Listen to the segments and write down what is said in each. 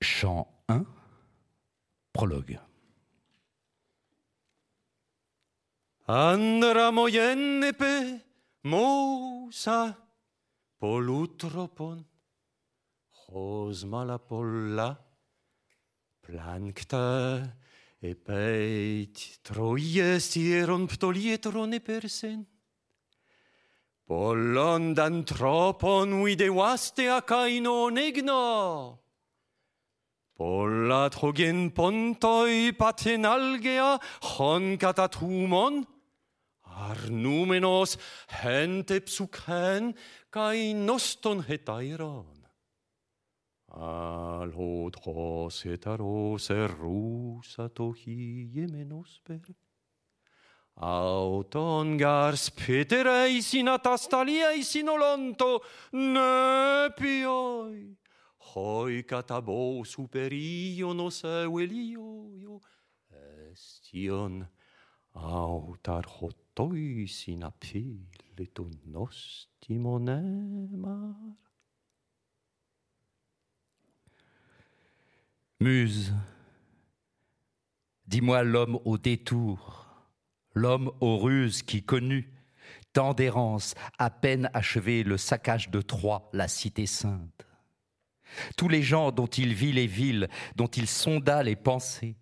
Chant 1, prologue. Andra mojennepe mosa polutropon hosmala polla plankta e peit troies tieron ptolietron e persen Pollon d'antropon vide vaste acainon egno Polla trogen pontoi patenalgea hon catatumon, ar numenos hente psucen cae noston hetairon. Al hod hos hetaros erusa tohi iemenosper, auton gars peterei sin atastaliei sin olonto, ne pioi, Hoi catabo superio nos evelio estion autar hotoi ton nostimonemar. Muse, dis-moi l'homme au détour, l'homme aux ruses qui connut tant d'errance, à peine achevé le saccage de Troie, la cité sainte. Tous les gens dont il vit les villes, dont il sonda les pensées,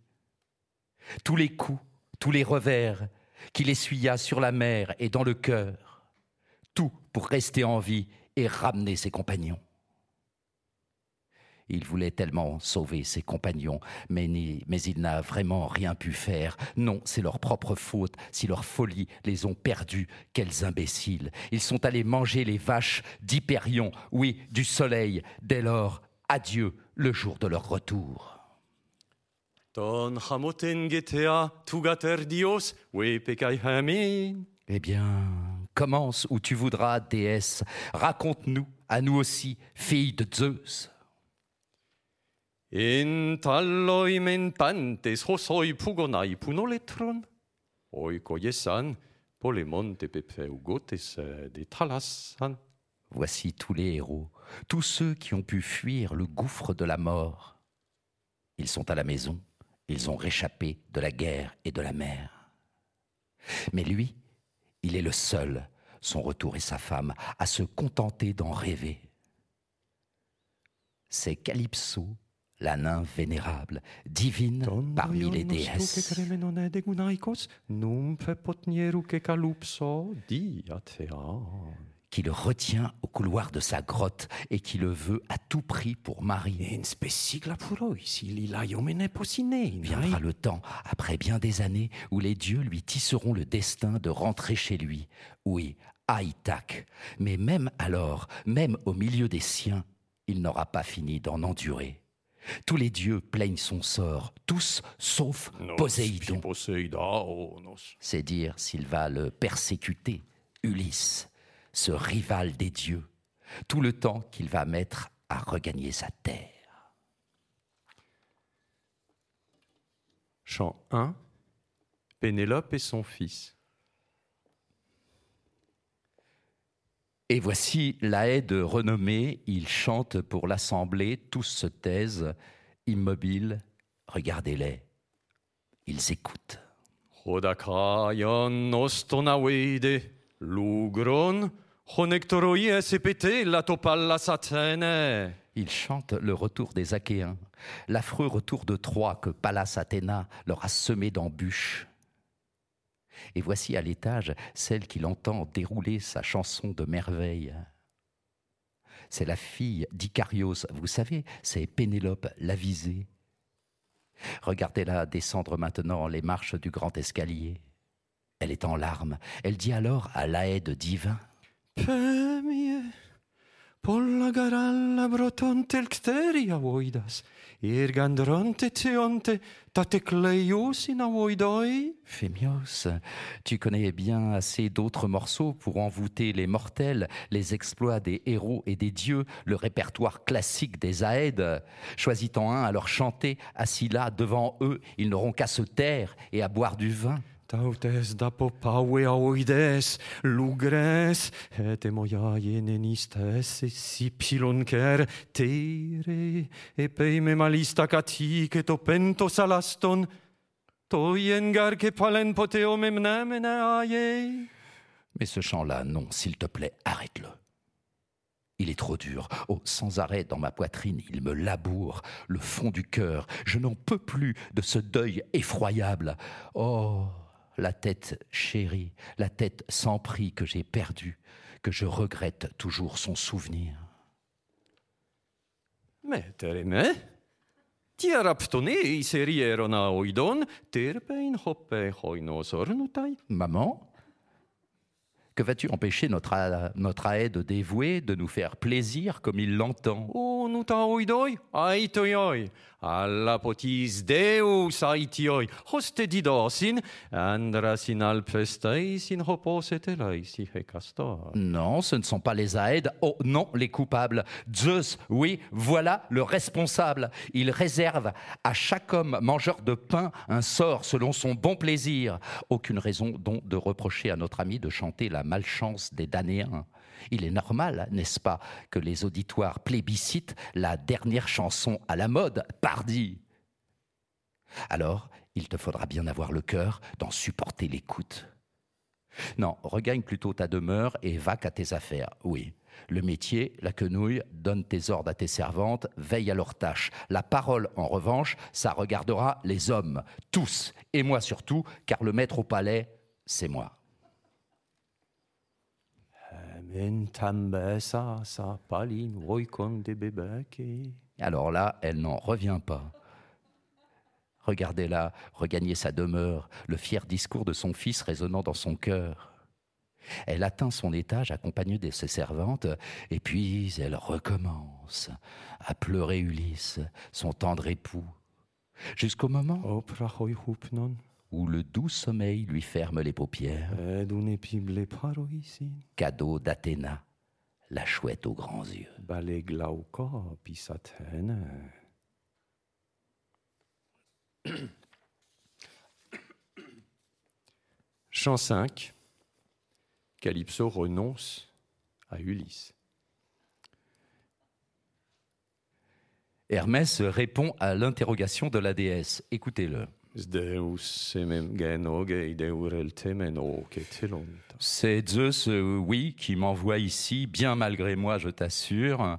tous les coups, tous les revers qu'il essuya sur la mer et dans le cœur, tout pour rester en vie et ramener ses compagnons. Il voulait tellement sauver ses compagnons, mais, il n'a vraiment rien pu faire. Non, c'est leur propre faute si leur folie les ont perdus. Quels imbéciles. Ils sont allés manger les vaches d'Hyperion, oui, du soleil. Dès lors, adieu le jour de leur retour. Eh bien, commence où tu voudras, déesse. Raconte-nous, à nous aussi, fille de Zeus. In talloi mentantes hosoi pugonai punoletron. Oiko yesan polemonte pepeugotes de talassan. Voici tous les héros, tous ceux qui ont pu fuir le gouffre de la mort. Ils sont à la maison, ils ont réchappé de la guerre et de la mer. Mais lui, il est le seul, son retour et sa femme, à se contenter d'en rêver. C'est Calypso, la nymphe vénérable, divine parmi les déesses. Qui le retient au couloir de sa grotte et qui le veut à tout prix pour mari. Viendra le temps, après bien des années, où les dieux lui tisseront le destin de rentrer chez lui. Oui, à Ithaque. Mais même alors, même au milieu des siens, il n'aura pas fini d'en endurer. Tous les dieux plaignent son sort, tous sauf Poséidon. C'est dire s'il va le persécuter, Ulysse ce rival des dieux, tout le temps qu'il va mettre à regagner sa terre. Chant 1 Pénélope et son fils. Et voici l'Aède renommée, il chante pour l'assemblée, tous se taisent, immobiles, regardez-les, ils écoutent. La. Ils chantent le retour des Achéens, l'affreux retour de Troie que Pallas Athéna leur a semé d'embûches. Et voici à l'étage celle qui l'entend dérouler sa chanson de merveille. C'est la fille d'Icarios, vous savez, c'est Pénélope l'avisée. Regardez-la descendre maintenant les marches du grand escalier. Elle est en larmes. Elle dit alors à l'Aède divin Elcteria voidas, tu connais bien assez d'autres morceaux pour envoûter les mortels, les exploits des héros et des dieux, le répertoire classique des Aèdes. Choisis-en un à leur chanter, assis là devant eux, ils n'auront qu'à se taire et à boire du vin. Tautes da popaue aoides, lugres, et emoia ienenistes, e si pilonker, tere, e peime malista catique, to pento salaston, toien que palen poteo memnemene aie. Mais ce chant-là, non, s'il te plaît, arrête-le. Il est trop dur. Oh, sans arrêt dans ma poitrine, il me laboure le fond du cœur. Je n'en peux plus de ce deuil effroyable. Oh, la tête chérie, la tête sans prix que j'ai perdue, que je regrette toujours son souvenir. Mais tia raptone serieron a oidon, terpein hoppe. Maman que vas-tu empêcher notre, aide dévouée de nous faire plaisir comme il l'entend? O nuta oidoi, alla potis hecastor. Non, ce ne sont pas les Aèdes. Oh non, les coupables. Zeus, oui, voilà le responsable. Il réserve à chaque homme mangeur de pain un sort selon son bon plaisir. Aucune raison donc de reprocher à notre ami de chanter la malchance des Danéens. Il est normal, n'est-ce pas, que les auditoires plébiscitent la dernière chanson à la mode, pardi. Alors, il te faudra bien avoir le cœur d'en supporter l'écoute. Non, regagne plutôt ta demeure et va qu'à tes affaires. Oui. Le métier, la quenouille, donne tes ordres à tes servantes, veille à leurs tâches. La parole, en revanche, ça regardera les hommes, tous, et moi surtout, car le maître au palais, c'est moi. Mentambe sa sa palin voicon de bebeke. Alors là, elle n'en revient pas. Regardez-la regagner sa demeure, le fier discours de son fils résonnant dans son cœur. Elle atteint son étage accompagnée de ses servantes, et puis elle recommence à pleurer Ulysse, son tendre époux, jusqu'au moment où le doux sommeil lui ferme les paupières, cadeau d'Athéna, la chouette aux grands yeux. Chant 5. Calypso renonce à Ulysse. Hermès répond à l'interrogation de la déesse. Écoutez-le. C'est Zeus, oui, qui m'envoie ici, bien malgré moi, je t'assure.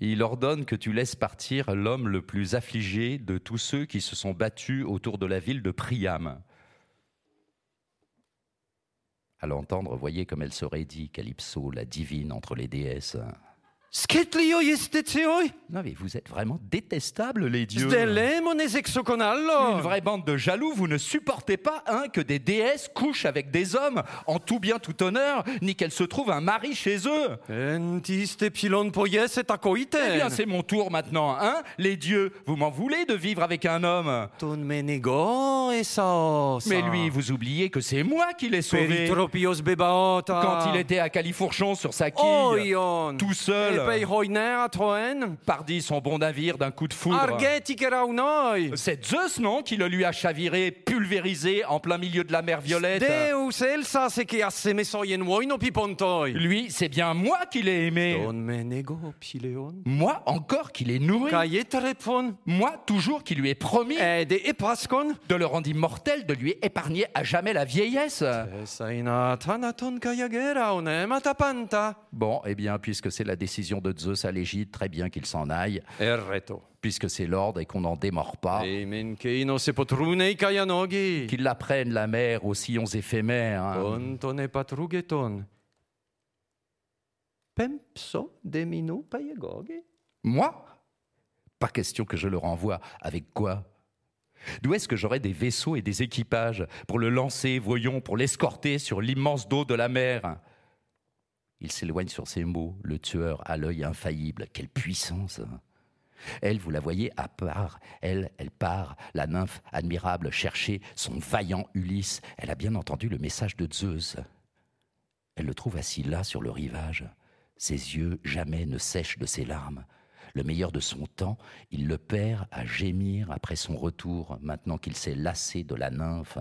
Il ordonne que tu laisses partir l'homme le plus affligé de tous ceux qui se sont battus autour de la ville de Priam. À l'entendre, voyez comme elle serait dit, Calypso, la divine entre les déesses. Non mais vous êtes vraiment détestables, les dieux. Une vraie bande de jaloux, vous ne supportez pas hein, que des déesses couchent avec des hommes en tout bien tout honneur, ni qu'elles se trouvent un mari chez eux. Entiste pilon poies et acoite. Eh bien, c'est mon tour maintenant, hein Les dieux, vous m'en voulez de vivre avec un homme? Ton menego et ça. Mais lui, vous oubliez que c'est moi qui l'ai sauvé quand il était à Califourchon sur sa quille, tout seul, Hoiner à Troen. pardi son bon navire d'un coup de foudre. C'est Zeus, non, qui le lui a chaviré, pulvérisé en plein milieu de la mer Violette Deus elsa se que. Lui, c'est bien moi qui l'ai aimé. Moi, encore qui l'ai nourri. Moi, toujours qui lui ai promis de le rendre immortel, de lui épargner à jamais la vieillesse. Bon, eh bien, puisque c'est la décision de Zeus à l'Égypte, très bien qu'il s'en aille. Erreto. Puisque c'est l'ordre et qu'on n'en démord pas. Qu'il la prenne la mer aux sillons éphémères. hein. Moi? Pas question que je le renvoie. Avec quoi? D'où est-ce que j'aurais des vaisseaux et des équipages pour le lancer, voyons, pour l'escorter sur l'immense dos de la mer? Il s'éloigne sur ces mots, le tueur à l'œil infaillible. Quelle puissance hein. Elle, vous la voyez à part, elle, elle part, la nymphe admirable, chercher son vaillant Ulysse. Elle a bien entendu le message de Zeus. Elle le trouve assis là sur le rivage. Ses yeux jamais ne sèchent de ses larmes. Le meilleur de son temps, il le perd à gémir après son retour, maintenant qu'il s'est lassé de la nymphe.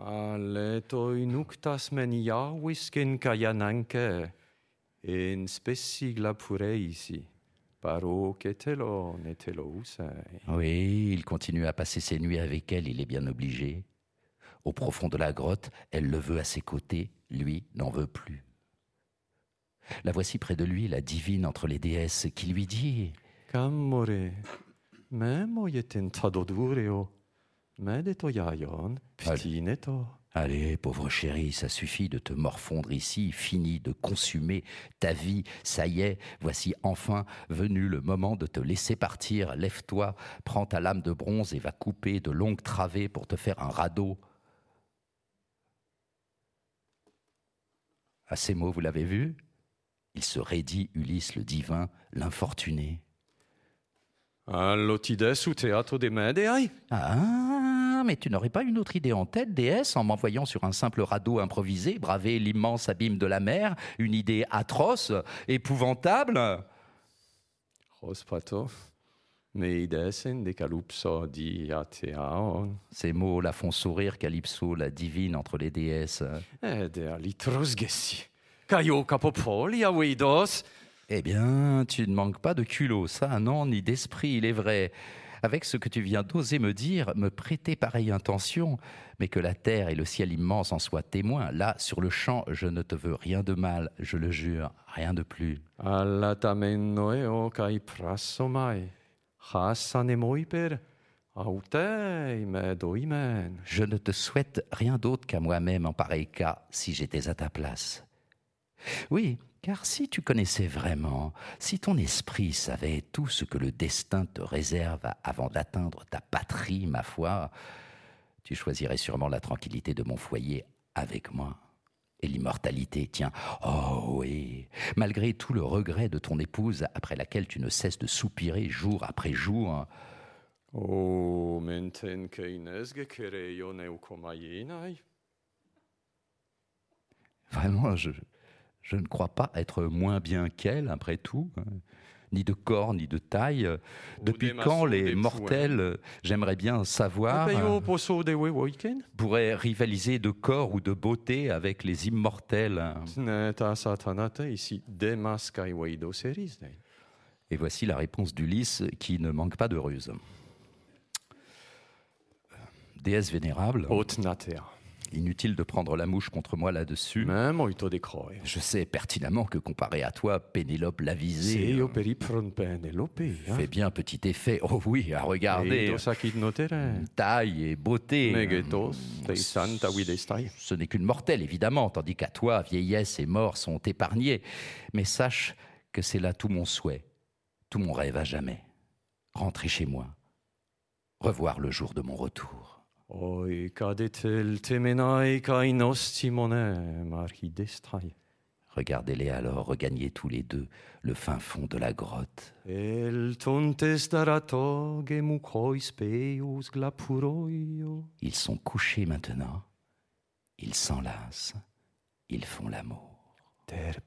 Alle toi nuktas men iawisken kayananke, en spesigla pureisi, paro ketelo netelo usai. Oui, il continue à passer ses nuits avec elle, il est bien obligé. Au profond de la grotte, elle le veut à ses côtés, lui n'en veut plus. La voici près de lui, la divine entre les déesses, qui lui dit Kamore, me Allez, pauvre chérie, ça suffit de te morfondre ici, fini de consumer ta vie, ça y est, voici enfin venu le moment de te laisser partir, lève-toi, prends ta lame de bronze et va couper de longues travées pour te faire un radeau. À ces mots, vous l'avez vu? Il se raidit Ulysse le divin, l'infortuné. Allotides ou teatro de medeai? Mais tu n'aurais pas une autre idée en tête, déesse, en m'envoyant sur un simple radeau improvisé braver l'immense abîme de la mer Une idée atroce, épouvantable? Di ateaon, Ces mots la font sourire Calypso, la divine entre les déesses. avidos, Eh bien, tu ne manques pas de culot, ça, non, ni d'esprit, il est vrai. Avec ce que tu viens d'oser me dire, me prêter pareille intention, mais que la terre et le ciel immense en soient témoins. Là, sur le champ, je ne te veux rien de mal, je le jure, rien de plus. Je ne te souhaite rien d'autre qu'à moi-même en pareil cas, si j'étais à ta place. Oui, car si tu connaissais vraiment, si ton esprit savait tout ce que le destin te réserve avant d'atteindre ta patrie, ma foi, tu choisirais sûrement la tranquillité de mon foyer avec moi. Et l'immortalité, tiens, oh oui, malgré tout le regret de ton épouse après laquelle tu ne cesses de soupirer jour après jour, O menten keinesge kereio neukomaienai. Vraiment, je, je ne crois pas être moins bien qu'elle, après tout, hein. ni de corps, ni de taille. Depuis des quand les mortels, euh, j'aimerais bien savoir, euh, pourraient rivaliser de corps ou de beauté avec les immortels hein. Et voici la réponse d'Ulysse qui ne manque pas de ruse. Déesse vénérable, Ot natea. Inutile de prendre la mouche contre moi là-dessus. Me moito de croe. Je sais pertinemment que comparé à toi, Pénélope l'avisée Seio peripron penelope. fait bien petit effet. Oh oui, à regarder. Taille et beauté. Videstai. Ce n'est qu'une mortelle, évidemment, tandis qu'à toi, vieillesse et mort sont épargnés. Mais sache que c'est là tout mon souhait, tout mon rêve à jamais. Rentrer chez moi, revoir le jour de mon retour. Oi cadetel temenai kai nostimone marhidestai. Regardez-les alors regagner tous les deux le fin fond de la grotte. El tontes darato gemucois peius glapuroio. Ils sont couchés maintenant. Ils s'enlacent. Ils font l'amour. Der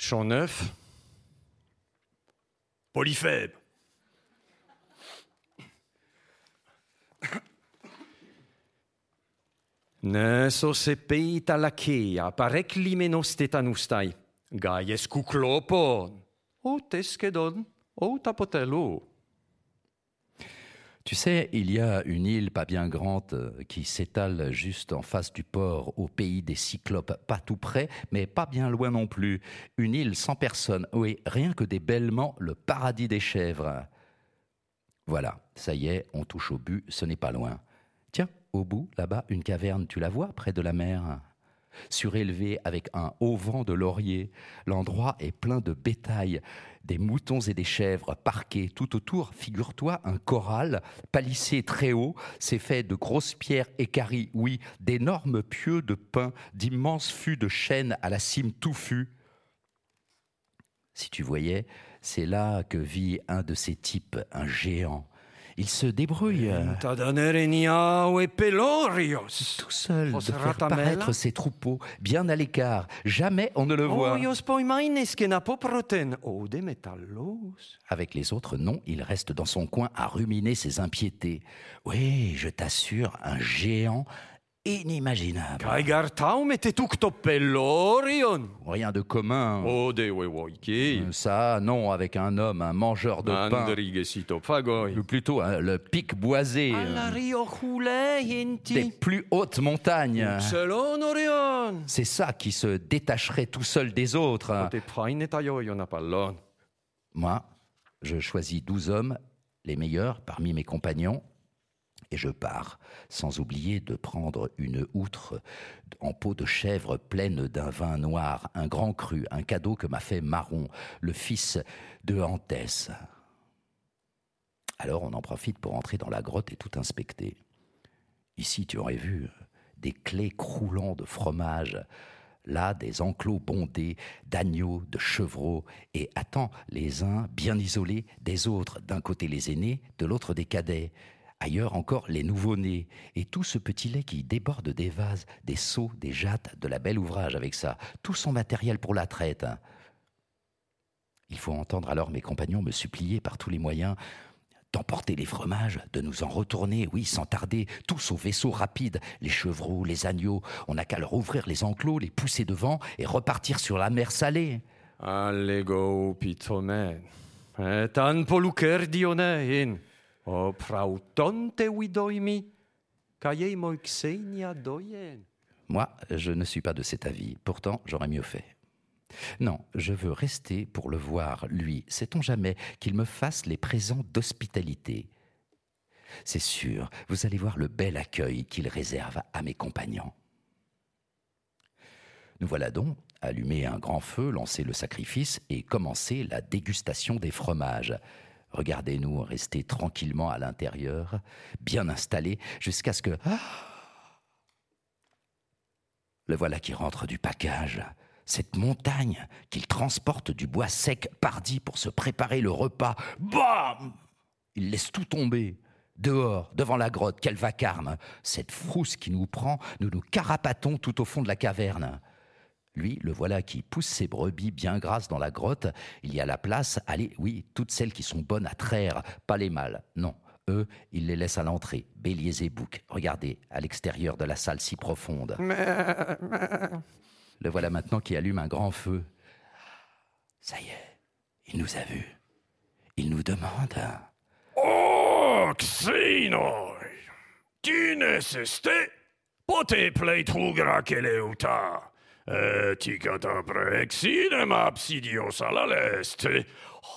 Chant neuf. Polyphème. Neso se peita lakea, parec limenos tetanustai. Gaies kuklopon. O. Tu sais, il y a une île pas bien grande euh, qui s'étale juste en face du port, au pays des Cyclopes, pas tout près, mais pas bien loin non plus. Une île sans personne, oui, rien que des bêlements, le paradis des chèvres. Voilà, ça y est, on touche au but, ce n'est pas loin. Tiens, au bout, là-bas, une caverne, tu la vois, près de la mer? Surélevée avec un haut vent de laurier, l'endroit est plein de bétail, des moutons et des chèvres parqués tout autour. Figure-toi un corral palissé très haut, c'est fait de grosses pierres équarries, oui, d'énormes pieux de pin, d'immenses fûts de chêne à la cime touffue. Si tu voyais, c'est là que vit un de ces types, un géant. Il se débrouille tout seul de faire paraître ses troupeaux bien à l'écart. Jamais on ne le voit. Avec les autres, non, il reste dans son coin à ruminer ses impiétés. Oui, je t'assure, un géant inimaginable. Mette tucto pelorion. Rien de commun. O de wewoike. Ça, non, avec un homme, un mangeur de pain. Ou plutôt hein, le pic boisé euh, des plus hautes montagnes. Selon orion. C'est ça qui se détacherait tout seul des autres. Moi, je choisis douze hommes, les meilleurs parmi mes compagnons, et je pars, sans oublier de prendre une outre en peau de chèvre pleine d'un vin noir, un grand cru, un cadeau que m'a fait Maron, le fils de Antès. Alors on en profite pour entrer dans la grotte et tout inspecter. Ici, tu aurais vu des clés croulant de fromage, là des enclos bondés d'agneaux, de chevreaux, et attends, les uns bien isolés des autres, d'un côté les aînés, de l'autre des cadets, ailleurs encore les nouveau-nés, et tout ce petit lait qui déborde des vases, des seaux, des jattes, de la belle ouvrage avec ça, tout son matériel pour la traite. Il faut entendre alors mes compagnons me supplier par tous les moyens d'emporter les fromages, de nous en retourner, oui, sans tarder, tous au vaisseau rapide, les chevreaux, les agneaux, on n'a qu'à leur ouvrir les enclos, les pousser devant et repartir sur la mer salée. Allego pitomen. Et. Moi, je ne suis pas de cet avis, pourtant j'aurais mieux fait. Non, je veux rester pour le voir, lui, sait-on jamais, qu'il me fasse les présents d'hospitalité? C'est sûr, vous allez voir le bel accueil qu'il réserve à mes compagnons. Nous voilà donc allumer un grand feu, lancer le sacrifice et commencer la dégustation des fromages. Regardez-nous rester tranquillement à l'intérieur, bien installés, jusqu'à ce que... Ah le voilà qui rentre du package. Cette montagne qu'il transporte du bois sec pardi pour se préparer le repas. Bam Il laisse tout tomber. Dehors, devant la grotte, quel vacarme Cette frousse qui nous prend, nous nous carapatons tout au fond de la caverne. Lui, le voilà qui pousse ses brebis bien grasses dans la grotte. Il y a la place. Allez, oui, toutes celles qui sont bonnes à traire, pas les mâles. Non, eux, il les laisse à l'entrée, béliers et boucs. Regardez, à l'extérieur de la salle si profonde. Le voilà maintenant qui allume un grand feu. Ça y est, il nous a vus. Il nous demande. O, xenoi! Kines este? Pote plei tugra keleuta. Eticata prexinem absidios ala leste.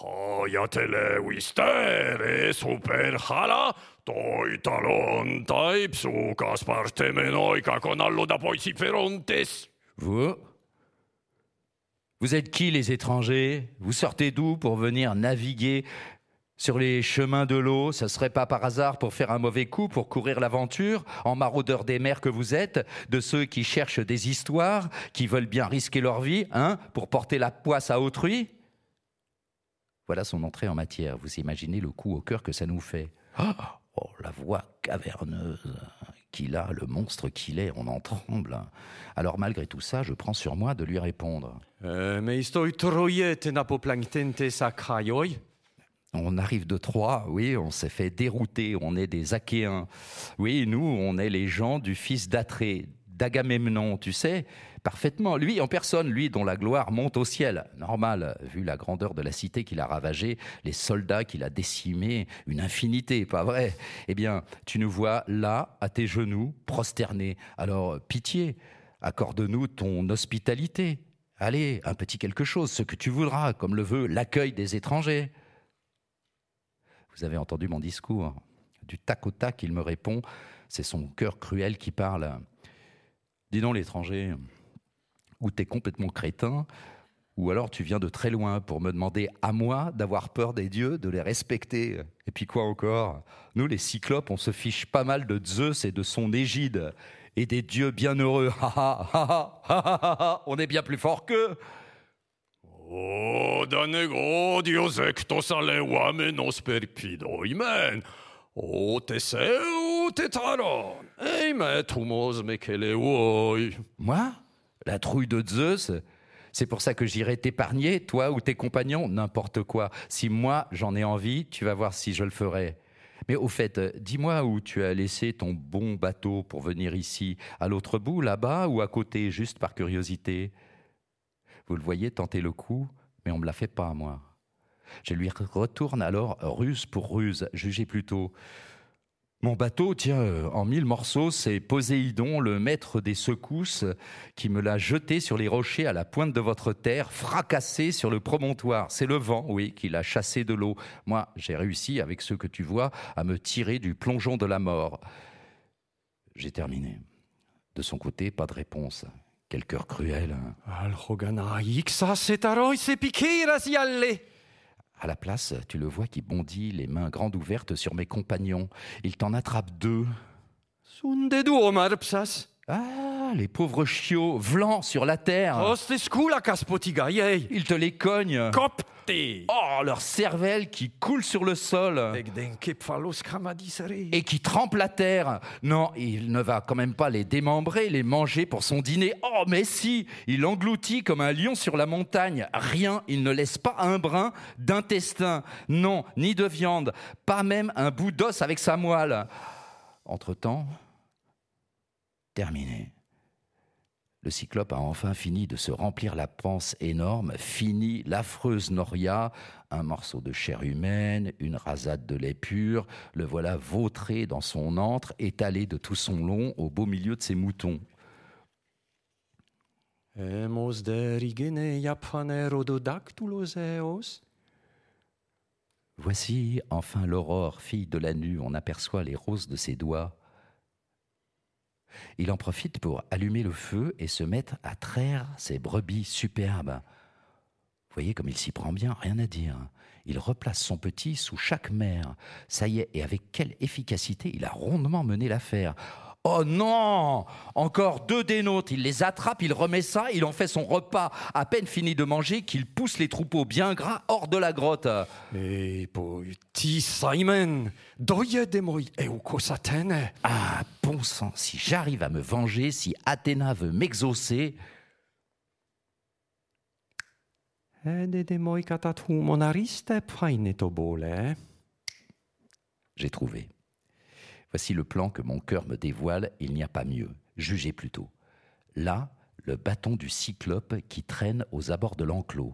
Hoiatele vistere super hala. Toi talon taipsukas partemenoika conallo da poiciferontes. Vous? Vous êtes qui les étrangers? Vous sortez d'où pour venir naviguer sur les chemins de l'eau Ce serait pas par hasard pour faire un mauvais coup, pour courir l'aventure, en maraudeur des mers que vous êtes, de ceux qui cherchent des histoires, qui veulent bien risquer leur vie, hein, pour porter la poisse à autrui? Voilà son entrée en matière. Vous imaginez le coup au cœur que ça nous fait. Oh, la voix caverneuse qu'il a, le monstre qu'il est, on en tremble. Alors malgré tout ça, je prends sur moi de lui répondre. Euh, me On arrive de Troie, oui, on s'est fait dérouter, on est des Achéens. Oui, nous, on est les gens du fils d'Atrée, d'Agamemnon, tu sais, parfaitement. Lui en personne, lui dont la gloire monte au ciel. Normal, vu la grandeur de la cité qu'il a ravagée, les soldats qu'il a décimés, une infinité, pas vrai? Eh bien, tu nous vois là, à tes genoux, prosternés. Alors, pitié, accorde-nous ton hospitalité. Allez, un petit quelque chose, ce que tu voudras, comme le veut l'accueil des étrangers. Vous avez entendu mon discours. Du tac au tac, il me répond. C'est son cœur cruel qui parle. Dis donc, l'étranger, ou t'es complètement crétin, ou alors tu viens de très loin pour me demander à moi d'avoir peur des dieux, de les respecter. Et puis quoi encore Nous, les cyclopes, on se fiche pas mal de Zeus et de son égide, et des dieux bienheureux. Ha ha ha ha ha ha ha On est bien plus fort qu'eux. O, da negro dios ectos aleuamenos perpidoimen. O te seu te taron. Ei me tumos me kele woi. Moi? La trouille de Zeus? C'est pour ça que j'irai t'épargner, toi ou tes compagnons N'importe quoi. Si moi j'en ai envie, tu vas voir si je le ferai. Mais au fait, dis-moi où tu as laissé ton bon bateau pour venir ici, à l'autre bout, là-bas ou à côté, juste par curiosité? Vous le voyez tenter le coup, mais on me l'a fait pas, moi. Je lui retourne alors ruse pour ruse, jugez plutôt. Mon bateau, tiens, en mille morceaux, c'est Poséidon, le maître des secousses, qui me l'a jeté sur les rochers à la pointe de votre terre, fracassé sur le promontoire. C'est le vent, oui, qui l'a chassé de l'eau. Moi, j'ai réussi, avec ce que tu vois, à me tirer du plongeon de la mort. J'ai terminé. De son côté, pas de réponse. Quel cœur cruel. hein. À la place, tu le vois qui bondit, les mains grandes ouvertes sur mes compagnons. Il t'en attrape deux. Sunde les pauvres chiots, vlans sur la terre. Oste skula kaspotiga yei. Il te les cogne. Kopte. Oh, leur cervelle qui coule sur le sol et qui trempe la terre. Non, il ne va quand même pas les démembrer, les manger pour son dîner. Oh, mais si, il engloutit comme un lion sur la montagne. Rien, il ne laisse pas un brin d'intestin. Non, ni de viande, pas même un bout d'os avec sa moelle. Entre-temps, terminé. Le cyclope a enfin fini de se remplir la panse énorme, fini l'affreuse noria, un morceau de chair humaine, une rasade de lait pur, le voilà vautré dans son antre, étalé de tout son long au beau milieu de ses moutons. Voici enfin l'aurore, fille de la nue, on aperçoit les roses de ses doigts. Il en profite pour allumer le feu et se mettre à traire ses brebis superbes. Voyez comme il s'y prend bien, rien à dire. Il replace son petit sous chaque mère. Ça y est, et avec quelle efficacité il a rondement mené l'affaire. Oh non Encore deux des nôtres. Il les attrape, il remet ça, il en fait son repas. À peine fini de manger, qu'il pousse les troupeaux bien gras hors de la grotte. Ei poi ti Simon. Doye demoi eukosatene. Ah, bon sang, si j'arrive à me venger, si Athéna veut m'exaucer, humonariste phainetobole. j'ai trouvé. Voici le plan que mon cœur me dévoile, il n'y a pas mieux. Jugez plutôt. Là, le bâton du cyclope qui traîne aux abords de l'enclos.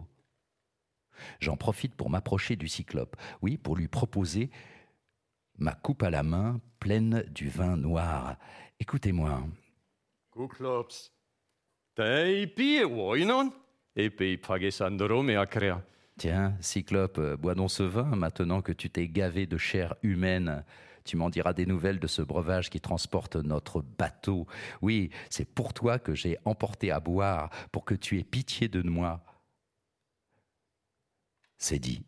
J'en profite pour m'approcher du cyclope, oui, pour lui proposer ma coupe à la main pleine du vin noir. Écoutez-moi. Kuklops. Tiens, Cyclope, bois donc ce vin maintenant que tu t'es gavé de chair humaine. Tu m'en diras des nouvelles de ce breuvage qui transporte notre bateau. Oui, c'est pour toi que j'ai emporté à boire, pour que tu aies pitié de moi. C'est dit.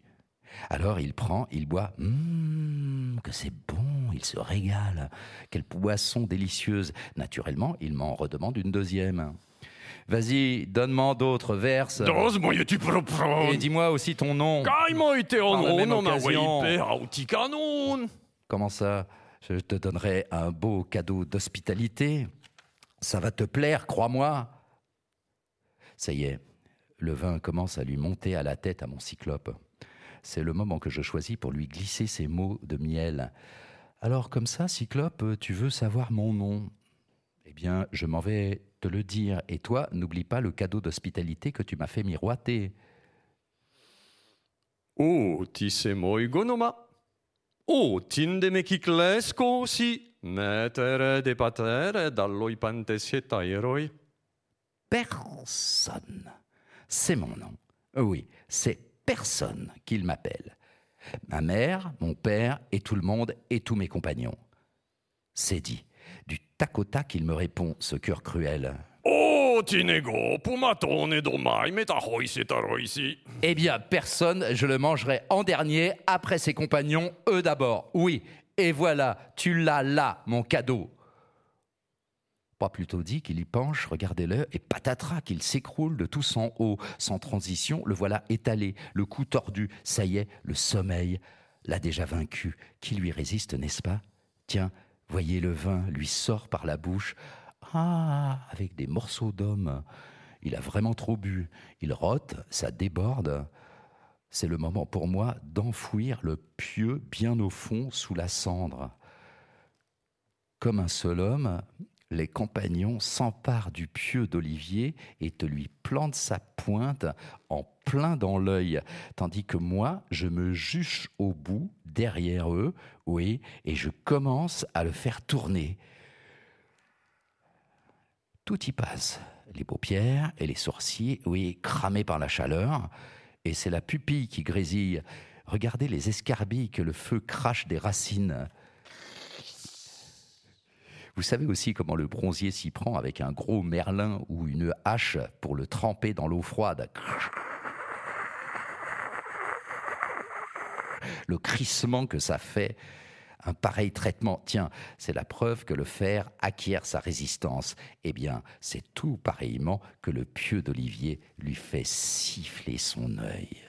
Alors il prend, il boit. Hum, que c'est bon, il se régale. Quelle boisson délicieuse. Naturellement, il m'en redemande une deuxième. Vas-y, donne-moi d'autres, verse. Dos moi tu propron. Et dis-moi aussi ton nom. On a occasion. Comment ça? Je te donnerai un beau cadeau d'hospitalité. Ça va te plaire, crois-moi. Ça y est, le vin commence à lui monter à la tête à mon cyclope. C'est le moment que je choisis pour lui glisser ces mots de miel. Alors comme ça, cyclope, tu veux savoir mon nom? Eh bien, je m'en vais te le dire. Et toi, n'oublie pas le cadeau d'hospitalité que tu m'as fait miroiter. O ti se moi gonoma. Metere de patere dalloi pantesieta eroi. personne. C'est mon nom. Oui, c'est personne qu'il m'appelle. Ma mère, mon père et tout le monde et tous mes compagnons. C'est dit. Du tac au tac, il me répond, ce cœur cruel. O Eh bien, personne, je le mangerai en dernier, après ses compagnons, eux d'abord. Oui, et voilà, tu l'as là, mon cadeau. Pas plutôt dit qu'il y penche, regardez-le, et patatras qu'il s'écroule de tout son haut. Sans transition, le voilà étalé, le cou tordu. Ça y est, le sommeil l'a déjà vaincu. Qui lui résiste, n'est-ce pas? Tiens, voyez le vin lui sort par la bouche. Ah, avec des morceaux d'homme. Il a vraiment trop bu. Il rote, ça déborde. C'est le moment pour moi d'enfouir le pieu bien au fond sous la cendre. Comme un seul homme, les compagnons s'emparent du pieu d'Olivier et te lui plantent sa pointe en plein dans l'œil, tandis que moi, je me juche au bout, derrière eux, oui, et je commence à le faire tourner. Tout y passe, les paupières et les sourcils, oui, cramés par la chaleur, et c'est la pupille qui grésille. Regardez les escarbilles que le feu crache des racines. Vous savez aussi comment le bronzier s'y prend avec un gros merlin ou une hache pour le tremper dans l'eau froide. Le crissement que ça fait, un pareil traitement, tiens, c'est la preuve que le fer acquiert sa résistance. Eh bien, c'est tout pareillement que le pieu d'Olivier lui fait siffler son œil.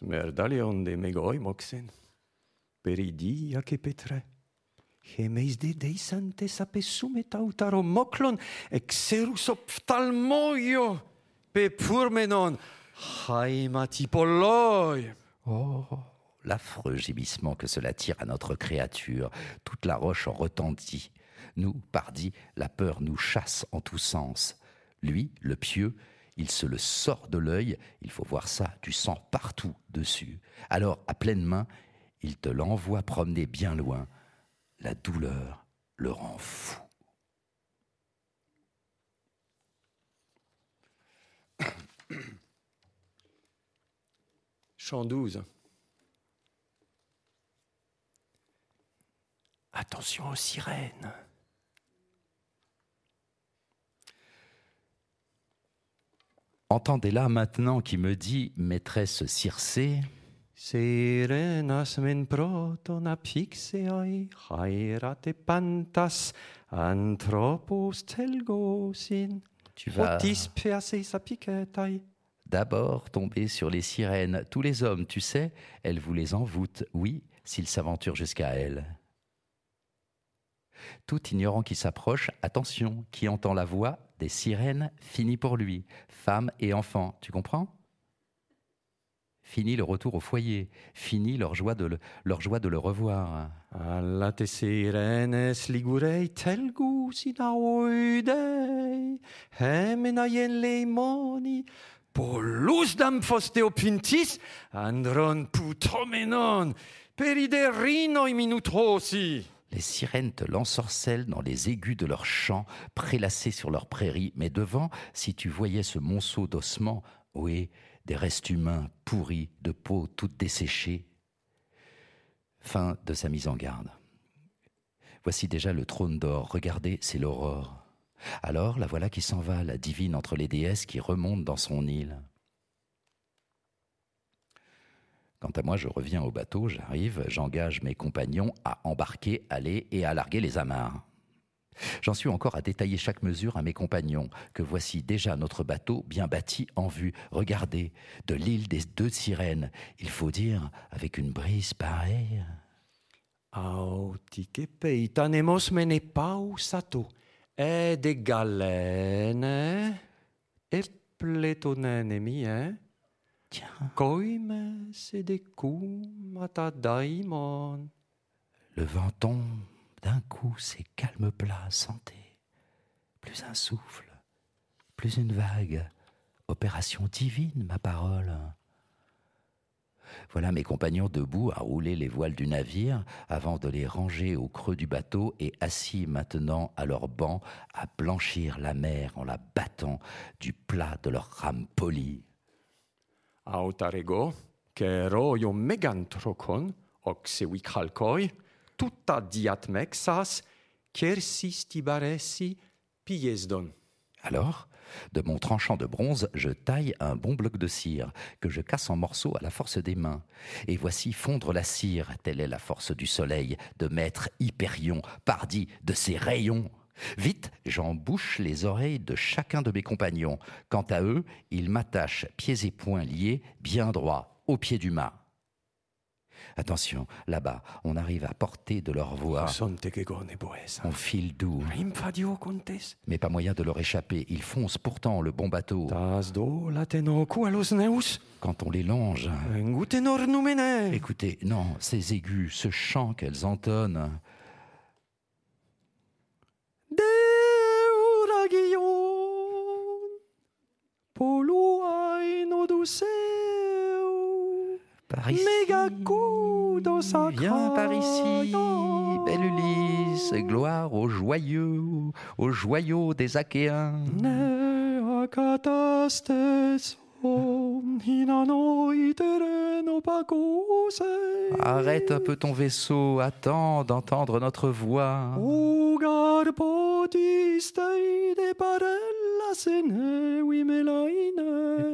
De petre. De deisante exerus Oh, l'affreux gémissement que cela tire à notre créature. Toute la roche en retentit. Nous, pardi, la peur nous chasse en tous sens. Lui, le pieux, il se le sort de l'œil, il faut voir ça, du sang partout dessus. Alors, à pleine main, il te l'envoie promener bien loin. La douleur le rend fou. Chant 12. Attention aux sirènes. Entendez-la maintenant qui me dit, maîtresse Circé, Sirenas men proton apixeai, haerate pantas, anthropos telgosin, tu vas apicetai. d'abord tomber sur les sirènes. Tous les hommes, tu sais, elles vous les envoûtent, oui, s'ils s'aventurent jusqu'à elles. Tout ignorant qui s'approche, attention, qui entend la voix des sirènes finit pour lui, femmes et enfants, tu comprends? Fini le retour au foyer, fini leur joie de le, leur joie de le revoir. Alla te sirenes ligurei telgus in aoidei, hemenaien leimoni, polus damphos deopintis, andron putomenon, periderino minutrosi. Les sirènes te l'ensorcellent dans les aigus de leurs chants, prélassés sur leurs prairies, mais devant, si tu voyais ce monceau d'ossements, oui, des restes humains pourris, de peau toute desséchée. Fin de sa mise en garde. Voici déjà le trône d'or, regardez, c'est l'aurore. Alors la voilà qui s'en va, la divine entre les déesses qui remonte dans son île. Quant à moi, je reviens au bateau, j'arrive, j'engage mes compagnons à embarquer, aller et à larguer les amarres. J'en suis encore à détailler chaque mesure à mes compagnons, que voici déjà notre bateau bien bâti en vue. Regardez, de l'île des deux sirènes, il faut dire, avec une brise pareille. Autike peitanemos mene pausato, e de galene, e pletonene mie, Tiens, coime se de daimon. le vent tombe, d'un coup c'est calme plat, santé. Plus un souffle, plus une vague. Opération divine, ma parole. Voilà mes compagnons debout à rouler les voiles du navire avant de les ranger au creux du bateau et assis maintenant à leur banc à blanchir la mer en la battant du plat de leurs rames polies. Autarego, que megantrocon, oxevi tutta diatmexas, cersis tibaresi, piesdon. Alors, de mon tranchant de bronze, je taille un bon bloc de cire, que je casse en morceaux à la force des mains. Et voici fondre la cire, telle est la force du soleil, de maître Hyperion, pardi de ses rayons. Vite, j'embouche les oreilles de chacun de mes compagnons. Quant à eux, ils m'attachent pieds et poings liés, bien droits, au pied du mât. Attention, là-bas, on arrive à portée de leur voix. On file doux. Mais pas moyen de leur échapper. Ils foncent pourtant le bon bateau. Quand on les longe. Écoutez, non, ces aigus, ce chant qu'elles entonnent. Par ici. Viens par ici, belle Ulysse, gloire aux joyeux, aux joyaux des Achéens. Arrête un peu ton vaisseau, attends d'entendre notre voix.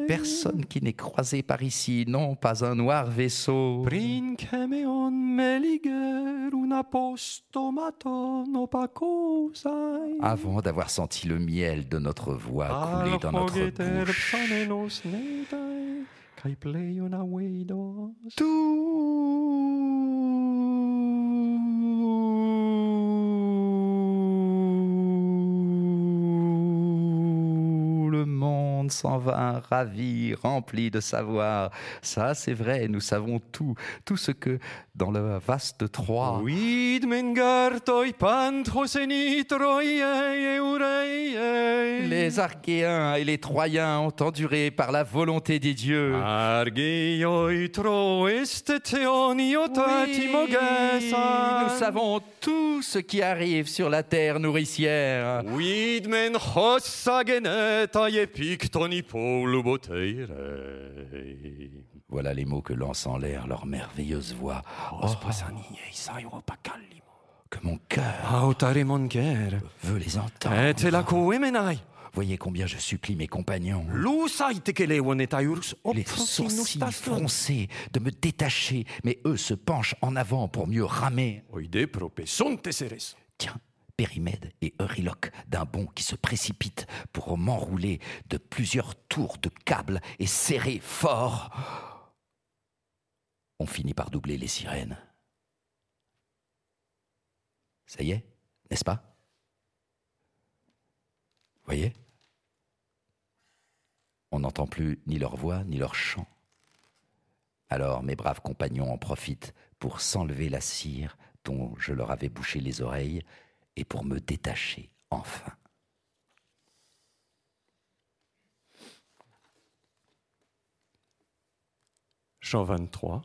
Personne qui n'ait croisé par ici, non, pas un noir vaisseau. Avant d'avoir senti le miel de notre voix couler dans notre bouche. Tout monde s'en va ravi, rempli de savoir. Ça, c'est vrai, nous savons tout, tout ce que dans le vaste Troie. Les Archéens et les Troyens ont enduré par la volonté des dieux. Oui, nous savons tout ce qui arrive sur la terre nourricière. Voilà les mots que lance en l'air leur merveilleuse voix. Oh, que mon cœur veut les entendre. Voyez combien je supplie mes compagnons. Les sourcils froncés de me détacher, mais eux se penchent en avant pour mieux ramer. Tiens, Périmède et Euryloque d'un bond qui se précipite pour m'enrouler de plusieurs tours de câbles et serrer fort. On finit par doubler les sirènes. Ça y est, n'est-ce pas? Voyez? On n'entend plus ni leur voix ni leur chant. Alors mes braves compagnons en profitent pour s'enlever la cire dont je leur avais bouché les oreilles et pour me détacher enfin. Jean 23,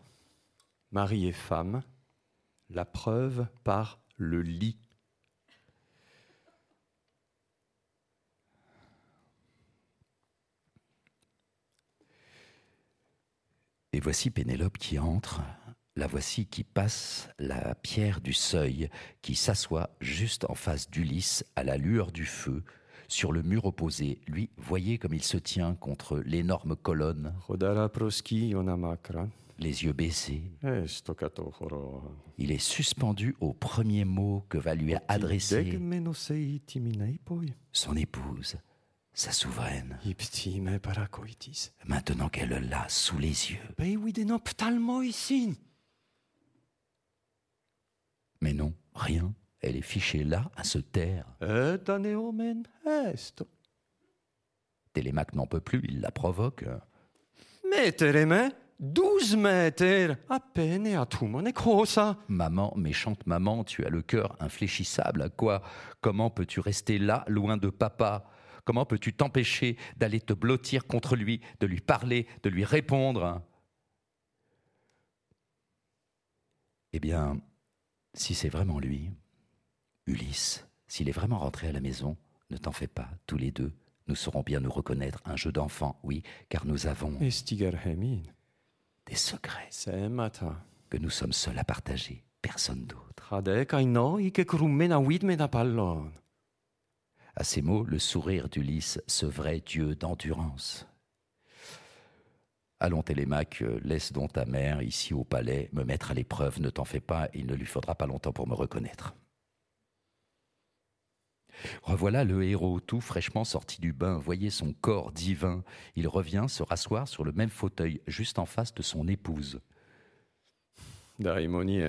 Marie et femme, la preuve par le lit. Et voici Pénélope qui entre, la voici qui passe la pierre du seuil, qui s'assoit juste en face d'Ulysse à la lueur du feu, sur le mur opposé. Lui, voyez comme il se tient contre l'énorme colonne, les yeux baissés. Il est suspendu au premier mot que va lui adresser son épouse, sa souveraine, maintenant qu'elle l'a sous les yeux. Mais non, rien. Elle est fichée là, à se taire. Télémaque n'en peut plus, il la provoque. Douze mètres, à peine et à tout mon ça. Maman, méchante maman, tu as le cœur infléchissable. À quoi? Comment peux-tu rester là, loin de papa? Comment peux-tu t'empêcher d'aller te blottir contre lui, de lui parler, de lui répondre? Eh bien, si c'est vraiment lui, Ulysse, s'il est vraiment rentré à la maison, ne t'en fais pas, tous les deux, nous saurons bien nous reconnaître, un jeu d'enfant, oui, car nous avons des secrets que nous sommes seuls à partager, personne d'autre. À ces mots, le sourire d'Ulysse, ce vrai dieu d'endurance. Allons, Télémaque, laisse donc ta mère ici au palais me mettre à l'épreuve, ne t'en fais pas, il ne lui faudra pas longtemps pour me reconnaître. Revoilà le héros, tout fraîchement sorti du bain, voyez son corps divin. Il revient se rasseoir sur le même fauteuil, juste en face de son épouse. Daimonie,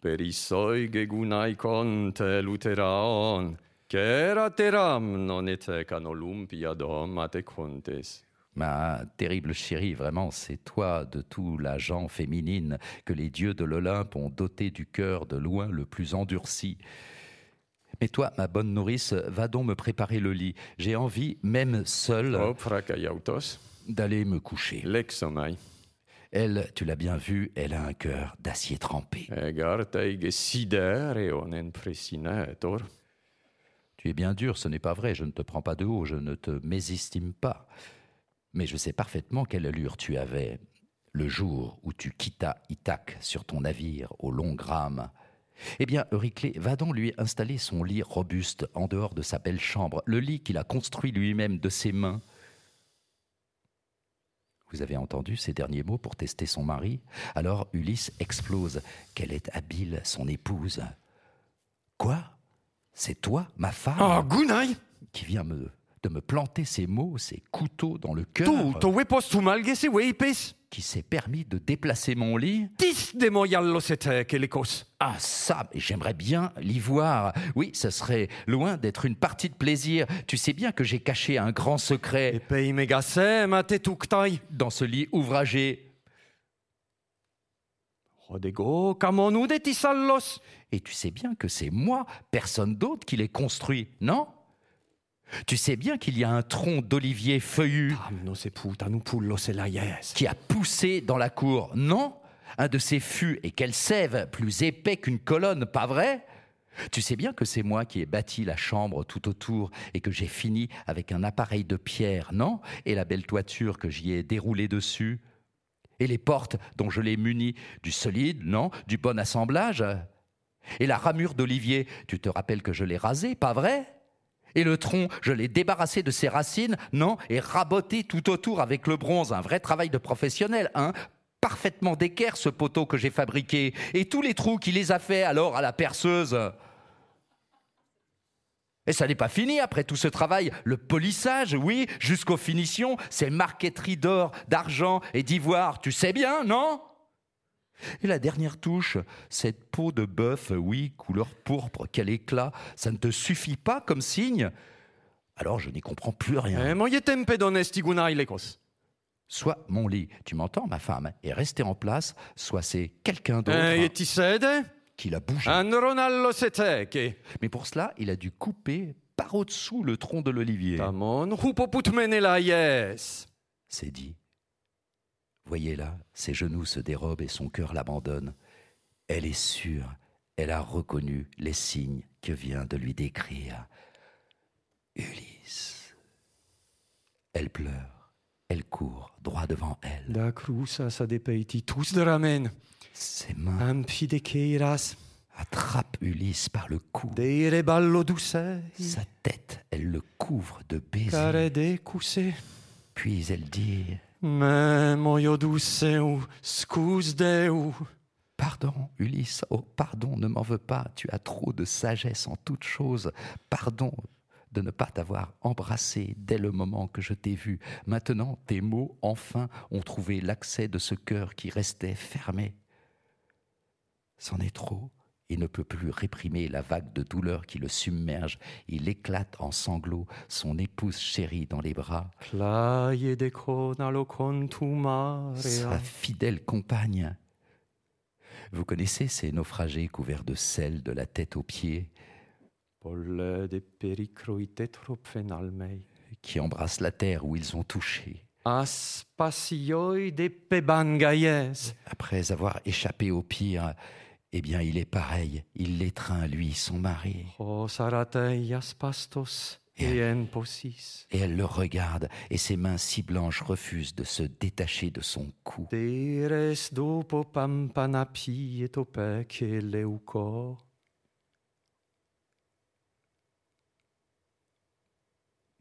perissoi gegunai conte luteraon, non ete can olympiadom ate contes. Ma terrible chérie, vraiment, c'est toi de tout la gent féminine que les dieux de l'Olympe ont doté du cœur de loin le plus endurci. Mais toi, ma bonne nourrice, va donc me préparer le lit. J'ai envie, même seule, d'aller me coucher. Elle, tu l'as bien vu, elle a un cœur d'acier trempé. Tu es bien dur, ce n'est pas vrai, je ne te prends pas de haut, je ne te mésestime pas. Mais je sais parfaitement quelle allure tu avais le jour où tu quittas Ithaque sur ton navire au long grame. Eh bien, Euryclée, va donc lui installer son lit robuste en dehors de sa belle chambre, le lit qu'il a construit lui-même de ses mains. Vous avez entendu ces derniers mots pour tester son mari? Alors Ulysse explose. Quelle est habile son épouse? Quoi? C'est toi, ma femme? Ah, gunai! qui vient me, de me planter ces mots, ces couteaux dans le cœur, qui s'est permis de déplacer mon lit. kelikos. Ah ça, j'aimerais bien l'y voir. Oui, ce serait loin d'être une partie de plaisir. Tu sais bien que j'ai caché un grand secret dans ce lit ouvragé. Et tu sais bien que c'est moi, personne d'autre, qui l'ai construit, non? Tu sais bien qu'il y a un tronc d'olivier feuillu. Qui a poussé dans la cour, non Un de ces fûts, et quelle sève, plus épais qu'une colonne, pas vrai? Tu sais bien que c'est moi qui ai bâti la chambre tout autour et que j'ai fini avec un appareil de pierre, non? Et la belle toiture que j'y ai déroulée dessus. Et les portes dont je l'ai muni du solide, non? Du bon assemblage. Et la ramure d'olivier, tu te rappelles que je l'ai rasée, pas vrai? Et le tronc, je l'ai débarrassé de ses racines, non, et raboté tout autour avec le bronze, un vrai travail de professionnel, hein. Parfaitement d'équerre ce poteau que j'ai fabriqué, et tous les trous qu'il les a fait alors à la perceuse. Et ça n'est pas fini après tout ce travail. Le polissage, oui, jusqu'aux finitions, ces marqueteries d'or, d'argent et d'ivoire, tu sais bien, non? Et la dernière touche, cette peau de bœuf, oui, couleur pourpre, quel éclat, ça ne te suffit pas comme signe Alors je n'y comprends plus rien. Eh. Soit mon lit, tu m'entends, ma femme, est resté en place, soit c'est quelqu'un d'autre Eh, qui l'a bougé. Mais pour cela, il a dû couper par au-dessous le tronc de l'olivier. C'est dit. Voyez là, ses genoux se dérobent et son cœur l'abandonne. Elle est sûre, elle a reconnu les signes que vient de lui décrire. Ulysse. Elle pleure, elle court droit devant elle. Da crusa sa depeiti tous dramen. Ses mains de attrapent Ulysse par le cou. Sa tête, elle le couvre de baisers. De. Puis elle dit Me scus deu. Pardon, Ulysse, oh pardon, ne m'en veux pas, tu as trop de sagesse en toutes choses. Pardon de ne pas t'avoir embrassé dès le moment que je t'ai vu. Maintenant, tes mots, enfin, ont trouvé l'accès de ce cœur qui restait fermé. C'en est trop. Il ne peut plus réprimer la vague de douleur qui le submerge. Il éclate en sanglots, son épouse chérie dans les bras, sa fidèle compagne. Vous connaissez ces naufragés couverts de sel de la tête aux pieds, qui embrassent la terre où ils ont touché, après avoir échappé au pire. Eh bien, il est pareil, il l'étreint, lui, son mari. Ien posis. Et elle le regarde, et ses mains si blanches refusent de se détacher de son cou. Et leuco.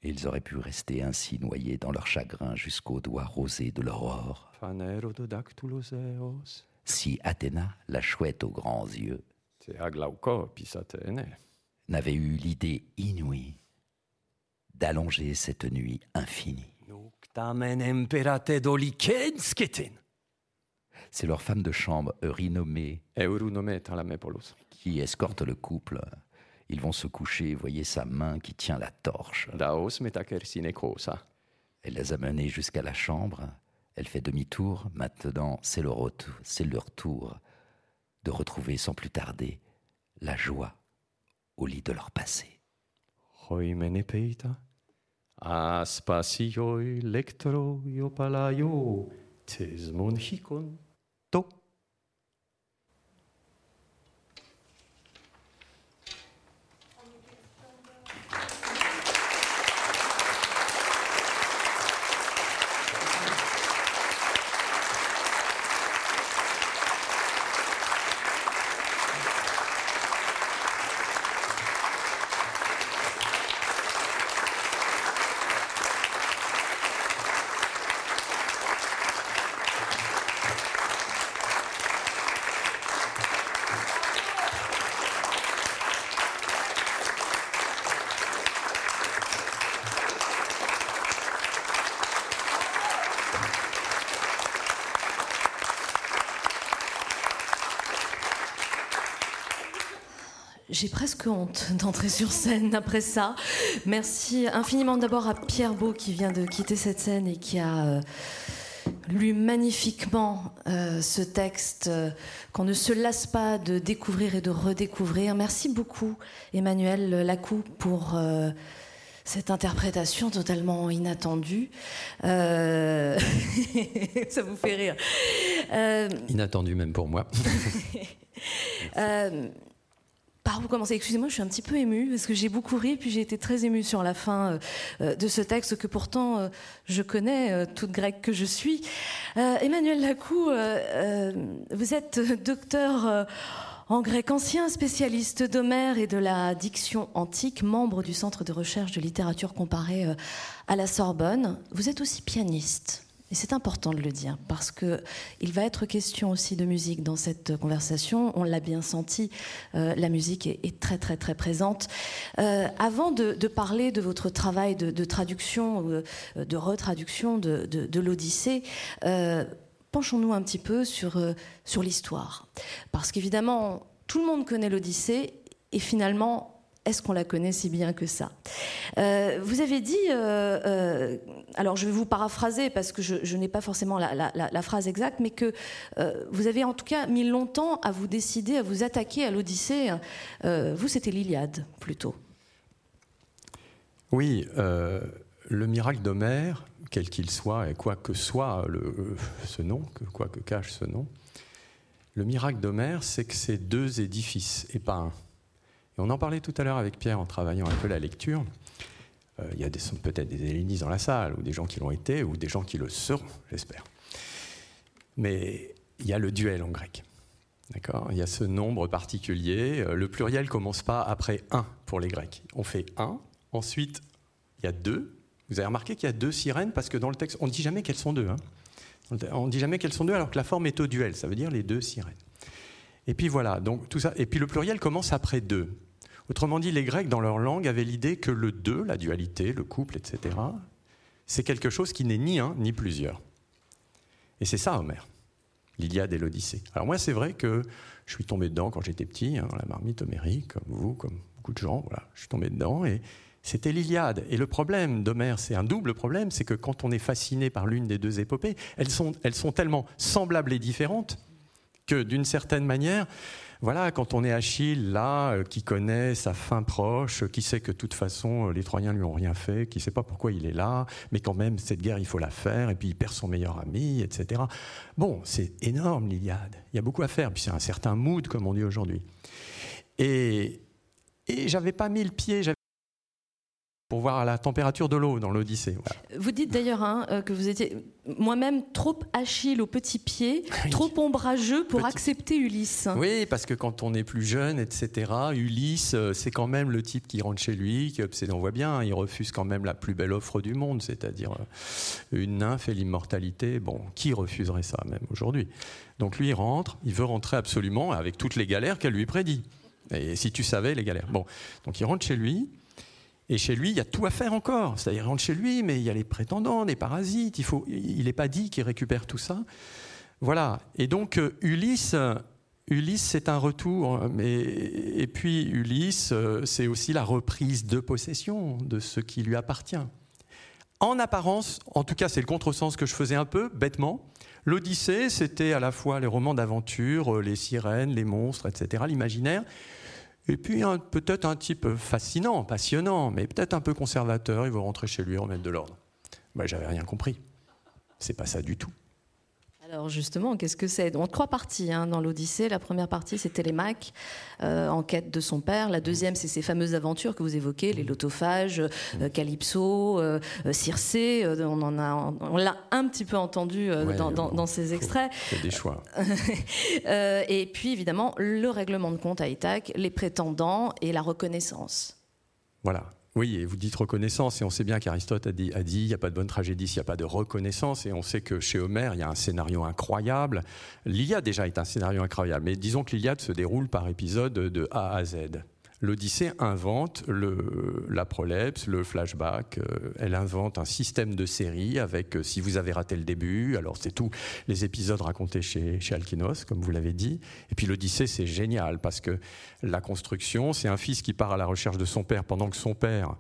Ils auraient pu rester ainsi noyés dans leur chagrin jusqu'aux doigts rosés de l'aurore. Si Athéna, la chouette aux grands yeux, n'avait eu l'idée inouïe d'allonger cette nuit infinie. C'est leur femme de chambre, Eurynome, qui escorte le couple. Ils vont se coucher, voyez sa main qui tient la torche. Elle les a menés jusqu'à la chambre. Elle fait demi-tour. Maintenant, c'est leur, retour- c'est leur tour de retrouver sans plus tarder la joie au lit de leur passé. J'ai presque honte d'entrer sur scène après ça. Merci infiniment d'abord à Pierre Beau qui vient de quitter cette scène et qui a euh, lu magnifiquement euh, ce texte euh, qu'on ne se lasse pas de découvrir et de redécouvrir. Merci beaucoup Emmanuel Lacou pour cette interprétation totalement inattendue. Euh, ça vous fait rire. Euh, Inattendu même pour moi. euh, par où commencer Excusez-moi, je suis un petit peu émue parce que j'ai beaucoup ri, puis j'ai été très émue sur la fin euh, euh, de ce texte que pourtant euh, je connais, toute grecque que je suis. Emmanuel Lacou, vous êtes docteur en grec ancien, spécialiste d'Homère et de la diction antique, membre du Centre de recherche de littérature comparée à la Sorbonne. Vous êtes aussi pianiste. Et c'est important de le dire parce que il va être question aussi de musique dans cette conversation. On l'a bien senti, euh, la musique est, très très très présente. Euh, avant de, de parler de votre travail de, de traduction, euh, de retraduction de, de- de l'Odyssée, penchons-nous un petit peu sur sur l'histoire, parce qu'évidemment tout le monde connaît l'Odyssée et finalement est-ce qu'on la connaît si bien que ça Euh, Vous avez dit, euh, euh, alors je vais vous paraphraser parce que je, n'ai pas forcément la, phrase exacte, mais que vous avez en tout cas mis longtemps à vous décider, à vous attaquer à l'Odyssée. Vous, c'était l'Iliade plutôt. Oui, le miracle d'Homère, quel qu'il soit, et quoi que soit ce nom, quoi que cache ce nom, le miracle d'Homère, c'est que c'est deux édifices et pas un. On en parlait tout à l'heure avec Pierre en travaillant un peu la lecture. Euh, il y a peut-être des hellénistes dans la salle, ou des gens qui l'ont été, ou des gens qui le seront, j'espère. Mais il y a le duel en grec. D'accord? Il y a ce nombre particulier. Euh, Le pluriel commence pas après un pour les Grecs. On fait un, ensuite il y a deux. Vous avez remarqué qu'il y a deux sirènes? Parce que dans le texte, on ne dit jamais qu'elles sont deux. hein. On ne dit jamais qu'elles sont deux alors que la forme est au duel. Ça veut dire les deux sirènes. Et puis voilà, donc tout ça. Et puis le pluriel commence après deux. Autrement dit, les Grecs, dans leur langue, avaient l'idée que le deux, la dualité, le couple, etc., c'est quelque chose qui n'est ni un ni plusieurs. Et c'est ça, Homère l'Iliade et l'Odyssée. Alors moi, c'est vrai que je suis tombé dedans quand j'étais petit, hein, la marmite homérique, comme vous, comme beaucoup de gens. Voilà, je suis tombé dedans et c'était l'Iliade. Et le problème d'Homère, c'est un double problème, c'est que quand on est fasciné par l'une des deux épopées, elles sont, elles sont tellement semblables et différentes que d'une certaine manière, voilà, quand on est Achille, là, euh, qui connaît sa fin proche, qui sait que de toute façon, euh, les Troyens lui ont rien fait, qui sait pas pourquoi il est là, mais quand même, cette guerre, il faut la faire, et puis il perd son meilleur ami, etc. Bon, c'est énorme, l'Iliade. Il y a beaucoup à faire, puis c'est un certain mood, comme on dit aujourd'hui. Et, et j'avais pas mis le pied, pour voir la température de l'eau dans l'Odyssée. Voilà. Vous dites d'ailleurs hein, euh, que vous étiez moi-même trop Achille au petit pied, trop ombrageux pour Petit- accepter Ulysse. Oui, parce que quand on est plus jeune, etc., Ulysse, euh, c'est quand même le type qui rentre chez lui, qui est obsédé, on voit bien, il refuse quand même la plus belle offre du monde, c'est-à-dire euh, une nymphe et l'immortalité. Bon, qui refuserait ça, même aujourd'hui? Donc lui, il rentre, il veut rentrer absolument avec toutes les galères qu'elle lui prédit. Et si tu savais les galères. Bon, donc il rentre chez lui. Et chez lui, il y a tout à faire encore. C'est-à-dire, il rentre chez lui, mais il y a les prétendants, les parasites. Il faut, il n'est pas dit qu'il récupère tout ça. Voilà. Et donc, euh, Ulysse, Ulysse, c'est un retour. Mais, et puis, Ulysse, euh, c'est aussi la reprise de possession de ce qui lui appartient. En apparence, en tout cas, c'est le contresens que je faisais un peu, bêtement. L'Odyssée, c'était à la fois les romans d'aventure, euh, les sirènes, les monstres, etc., l'imaginaire. Et puis peut-être un type fascinant, passionnant, mais peut-être un peu conservateur, il veut rentrer chez lui remettre de l'ordre. Moi, j'avais rien compris. C'est pas ça du tout. Alors justement, qu'est-ce que c'est? Donc trois parties hein, dans l'Odyssée. La première partie, c'est Télémaque, euh, en quête de son père. La deuxième, c'est ces fameuses aventures que vous évoquez, les lotophages, euh, Calypso, euh, Circé. on en a, on l'a un petit peu entendu dans, ces extraits. C'est des choix. et puis évidemment, le règlement de compte à Ithac, les prétendants et la reconnaissance. Voilà. Oui, et vous dites reconnaissance, et on sait bien qu'Aristote a dit, il n'y a pas de bonne tragédie s'il n'y a pas de reconnaissance, et on sait que chez Homère, il y a un scénario incroyable. L'Iliade déjà est un scénario incroyable, mais disons que l'Iliade se déroule par épisode de A à Z l'Odyssée invente la prolepse, le flashback, euh, elle invente un système de série avec, euh, si vous avez raté le début, alors c'est tous les épisodes racontés chez, chez Alkinos, comme vous l'avez dit. Et puis l'Odyssée, c'est génial parce que la construction, c'est un fils qui part à la recherche de son père pendant que son père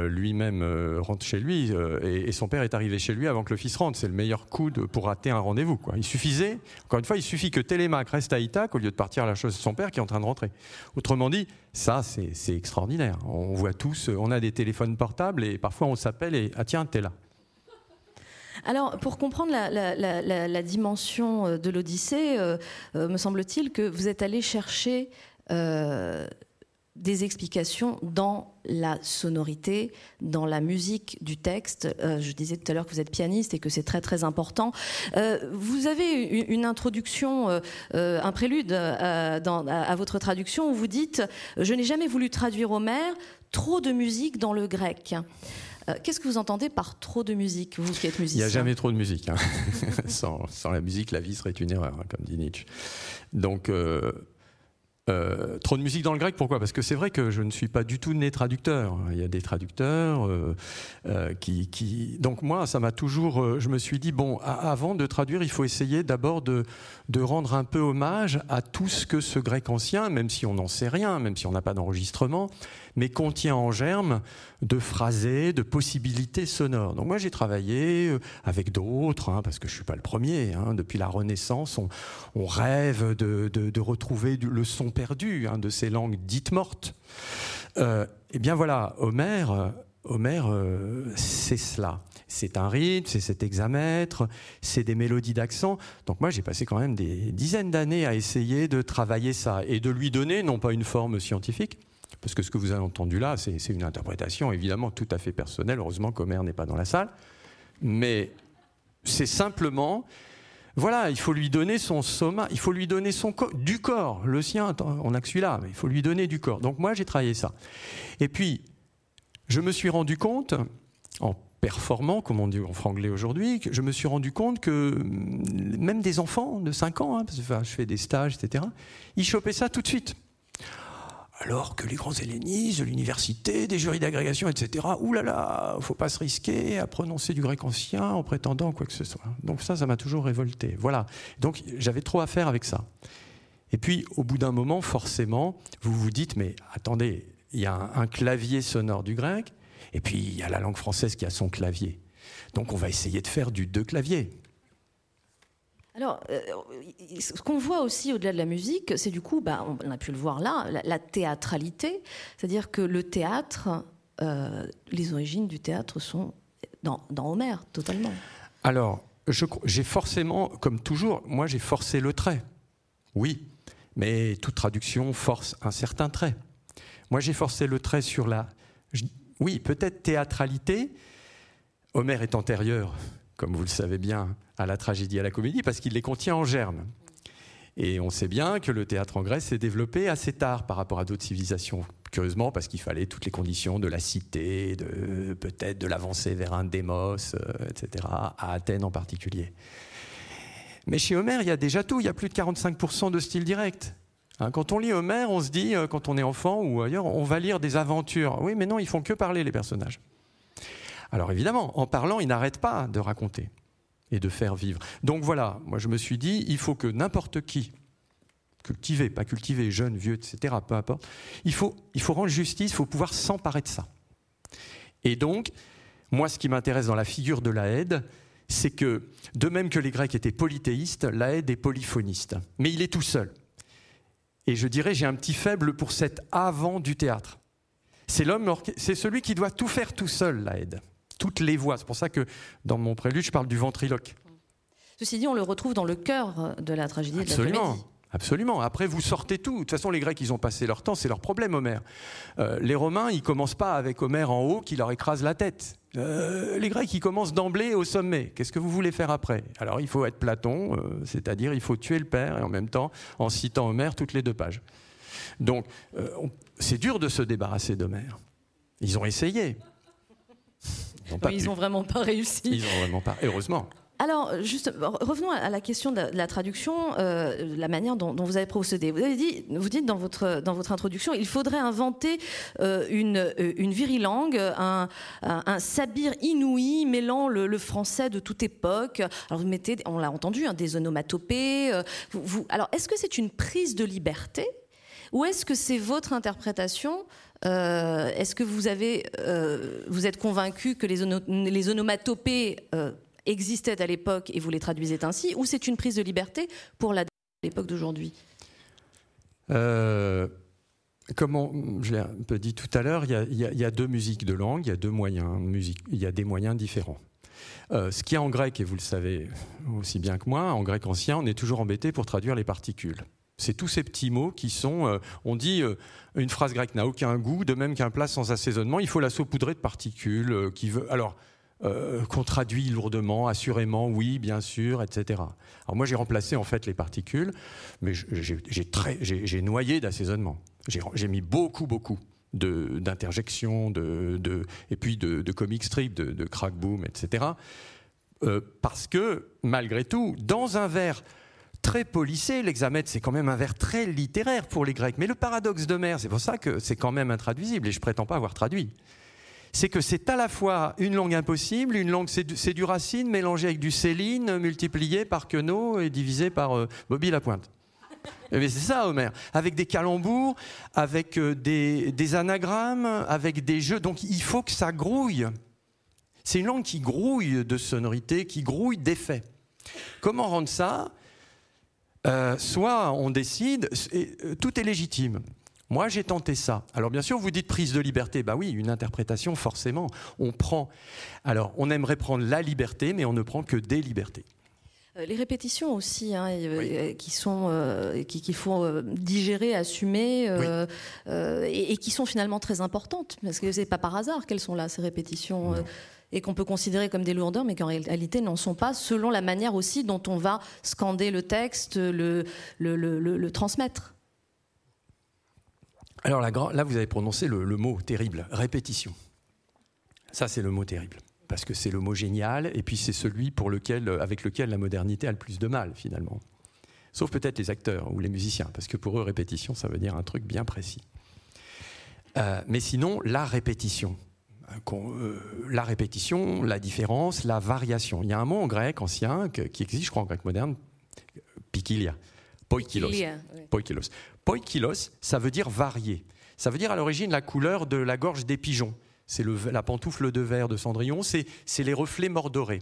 lui-même euh, rentre chez lui euh, et, son père est arrivé chez lui avant que le fils rentre. C'est le meilleur coup pour rater un rendez-vous. Il suffisait, encore une fois, il suffit que Télémaque reste à Ithac au lieu de partir à la chose de son père qui est en train de rentrer. Autrement dit, ça, c'est extraordinaire. On voit tous, on a des téléphones portables et parfois on s'appelle et ah tiens, t'es là. Alors, pour comprendre la, dimension de l'Odyssée, me semble-t-il que vous êtes allé chercher des explications dans la sonorité, dans la musique du texte. Euh, je disais tout à l'heure que vous êtes pianiste et que c'est très très important. Euh, vous avez une, introduction, euh, un prélude à, votre traduction où vous dites « Je n'ai jamais voulu traduire Homère, trop de musique dans le grec ». Qu'est-ce que vous entendez par trop de musique, vous qui êtes musicien? Il n'y a jamais trop de musique. Hein. sans, la musique, la vie serait une erreur, hein, comme dit Nietzsche. Donc, euh, trop de musique dans le grec, pourquoi? Parce que c'est vrai que je ne suis pas du tout né traducteur. Il y a des traducteurs euh, euh, qui, Donc moi, ça m'a toujours... je me suis dit, bon, avant de traduire, il faut essayer d'abord de, de rendre un peu hommage à tout ce que ce grec ancien, même si on n'en sait rien, même si on n'a pas d'enregistrement, mais contient en germe de phrasés, de possibilités sonores. Donc moi j'ai travaillé euh, avec d'autres, hein, parce que je suis pas le premier. Hein. depuis la Renaissance, on, rêve de, retrouver le son perdu hein, de ces langues dites mortes. Euh, eh bien voilà, Homère, Homère, euh, c'est cela. C'est un rythme, c'est cet hexamètre, c'est des mélodies d'accent. Donc moi, j'ai passé quand même des dizaines d'années à essayer de travailler ça et de lui donner non pas une forme scientifique, parce que ce que vous avez entendu là, c'est une interprétation évidemment tout à fait personnelle. Heureusement qu'Homer n'est pas dans la salle. Mais c'est simplement, voilà, il faut lui donner son soma, il faut lui donner son du corps. Le sien, on a que celui-là, mais il faut lui donner du corps. Donc moi, j'ai travaillé ça. Et puis, je me suis rendu compte, en performant, comme on dit en franglais aujourd'hui, je me suis rendu compte que même des enfants de 5 ans, hein, parce que je fais des stages, etc., ils chopaient ça tout de suite alors que les grands hellénistes l'université, des jurys d'agrégation, etc., oulala, faut pas se risquer à prononcer du grec ancien en prétendant quoi que ce soit. Donc ça, ça m'a toujours révolté. Voilà. Donc j'avais trop à faire avec ça. Et puis, au bout d'un moment, forcément, vous vous dites, mais attendez, il y a un clavier sonore du grec, et puis il y a la langue française qui a son clavier. Donc on va essayer de faire du deux claviers. Alors, euh, ce qu'on voit aussi au-delà de la musique, c'est du coup, bah, on a pu le voir là, la, théâtralité. C'est-à-dire que le théâtre, euh, les origines du théâtre sont dans, dans Homère, totalement. Alors, j'ai forcément, comme toujours, moi j'ai forcé le trait. Oui, mais toute traduction force un certain trait. Moi j'ai forcé le trait sur la. Oui, peut-être théâtralité. Homère est antérieur comme vous le savez bien, à la tragédie, à la comédie, parce qu'il les contient en germe. Et on sait bien que le théâtre en Grèce s'est développé assez tard par rapport à d'autres civilisations. Curieusement, parce qu'il fallait toutes les conditions de la cité, de, peut-être de l'avancée vers un démos, euh, etc., à Athènes en particulier. Mais chez Homère, il y a déjà tout. Il y a plus de 45% de style direct. Hein, quand on lit Homère, on se dit, euh, quand on est enfant ou ailleurs, on va lire des aventures. Oui, mais non, ils font que parler, les personnages. Alors évidemment, en parlant, ils n'arrêtent pas de raconter et de faire vivre. Donc voilà, moi je me suis dit, il faut que n'importe qui, cultivé, pas cultivé, jeune, vieux, etc., peu importe, il faut, il faut rendre justice, il faut pouvoir s'emparer de ça. Et donc, moi ce qui m'intéresse dans la figure de la aide, c'est que, de même que les Grecs étaient polythéistes, la aide est polyphoniste. Mais il est tout seul. Et je dirais, j'ai un petit faible pour cet avant du théâtre. C'est celui qui doit tout faire tout seul, la aide. Toutes les voix. C'est pour ça que dans mon prélude, je parle du ventriloque. Ceci dit, on le retrouve dans le cœur de la tragédie et de la comédie. Absolument. Après, vous sortez tout. De toute façon, les Grecs, ils ont passé leur temps, c'est leur problème, Homère. Euh, les Romains, ils commencent pas avec Homère en haut qui leur écrase la tête. Euh, les Grecs, ils commencent d'emblée au sommet. Qu'est-ce que vous voulez faire après? Alors, il faut être Platon, euh, c'est-à-dire il faut tuer le père et en même temps, en citant Homère toutes les deux pages. Donc, c'est dur de se débarrasser d'Homère. Ils ont essayé. Ils n'ont vraiment pas réussi. Ils n'ont vraiment pas, heureusement. Alors, juste, revenons à la question de la, traduction, euh, la manière dont, vous avez procédé. Vous avez dit, vous dites dans votre, dans votre introduction, il faudrait inventer euh, une, euh, une virilangue, un, un, sabir inouï mêlant le, français de toute époque. Alors, vous mettez, on l'a entendu, hein, des onomatopées. vous, alors, est-ce que c'est une prise de liberté ou est-ce que c'est votre interprétation Est-ce que vous, avez, vous êtes convaincu que les, onomatopées existaient à l'époque et vous les traduisez ainsi, ou c'est une prise de liberté pour l'époque d'aujourd'hui? Euh, Comme je l'ai un peu dit tout à l'heure, il, y, a deux musiques de langue, il y a deux moyens, il y a des moyens différents. Euh, ce qui est en grec, et vous le savez aussi bien que moi, en grec ancien, on est toujours embêté pour traduire les particules. C'est tous ces petits mots qui sont. Euh, on dit une phrase grecque n'a aucun goût, de même qu'un plat sans assaisonnement, il faut la saupoudrer de particules. qui veut. Alors, euh, qu'on traduit lourdement, assurément, oui, bien sûr, etc. Alors moi, j'ai remplacé en fait les particules, mais j'ai noyé d'assaisonnement. J'ai mis beaucoup, beaucoup d'interjections, de, et puis de, de comic strip, de, de crack boom, etc. Euh, parce que, malgré tout, dans un vers très polissé, l'examen, c'est quand même un vers très littéraire pour les Grecs. Mais le paradoxe de mer, c'est pour ça que c'est quand même intraduisible, et je prétends pas avoir traduit c'est que c'est à la fois une langue impossible, une langue, c'est du, racine mélangé avec du céline, multiplié par Queneau et divisé par euh, Bobby Lapointe. Mais c'est ça, Homer. Avec des calembours, avec euh, des, des, anagrammes, avec des jeux. Donc il faut que ça grouille. C'est une langue qui grouille de sonorités, qui grouille d'effets. Comment rendre ça euh, Soit on décide, tout est légitime. Moi, j'ai tenté ça. Alors, bien sûr, vous dites prise de liberté. Bah oui, une interprétation, forcément. On prend. Alors, on aimerait prendre la liberté, mais on ne prend que des libertés. Euh, les répétitions aussi, hein, euh, qui sont, euh, qu'il faut digérer, assumer, et, qui sont finalement très importantes, parce que c'est pas par hasard qu'elles sont là ces répétitions, et qu'on peut considérer comme des lourdeurs, mais qu'en réalité n'en sont pas, selon la manière aussi dont on va scander le texte, le transmettre. Alors là, vous avez prononcé le, mot terrible, répétition. Ça, c'est le mot terrible, parce que c'est le mot génial, et puis c'est celui pour lequel, avec lequel la modernité a le plus de mal, finalement. Sauf peut-être les acteurs ou les musiciens, parce que pour eux, répétition, ça veut dire un truc bien précis. Euh, mais sinon, la répétition. Euh, la répétition, la différence, la variation. Il y a un mot en grec ancien qui existe, je crois, en grec moderne, pikilia, poikilos. Poikilos. Poikilos, ça veut dire varier. Ça veut dire à l'origine la couleur de la gorge des pigeons. C'est la pantoufle de verre de Cendrillon, c'est les reflets mordorés.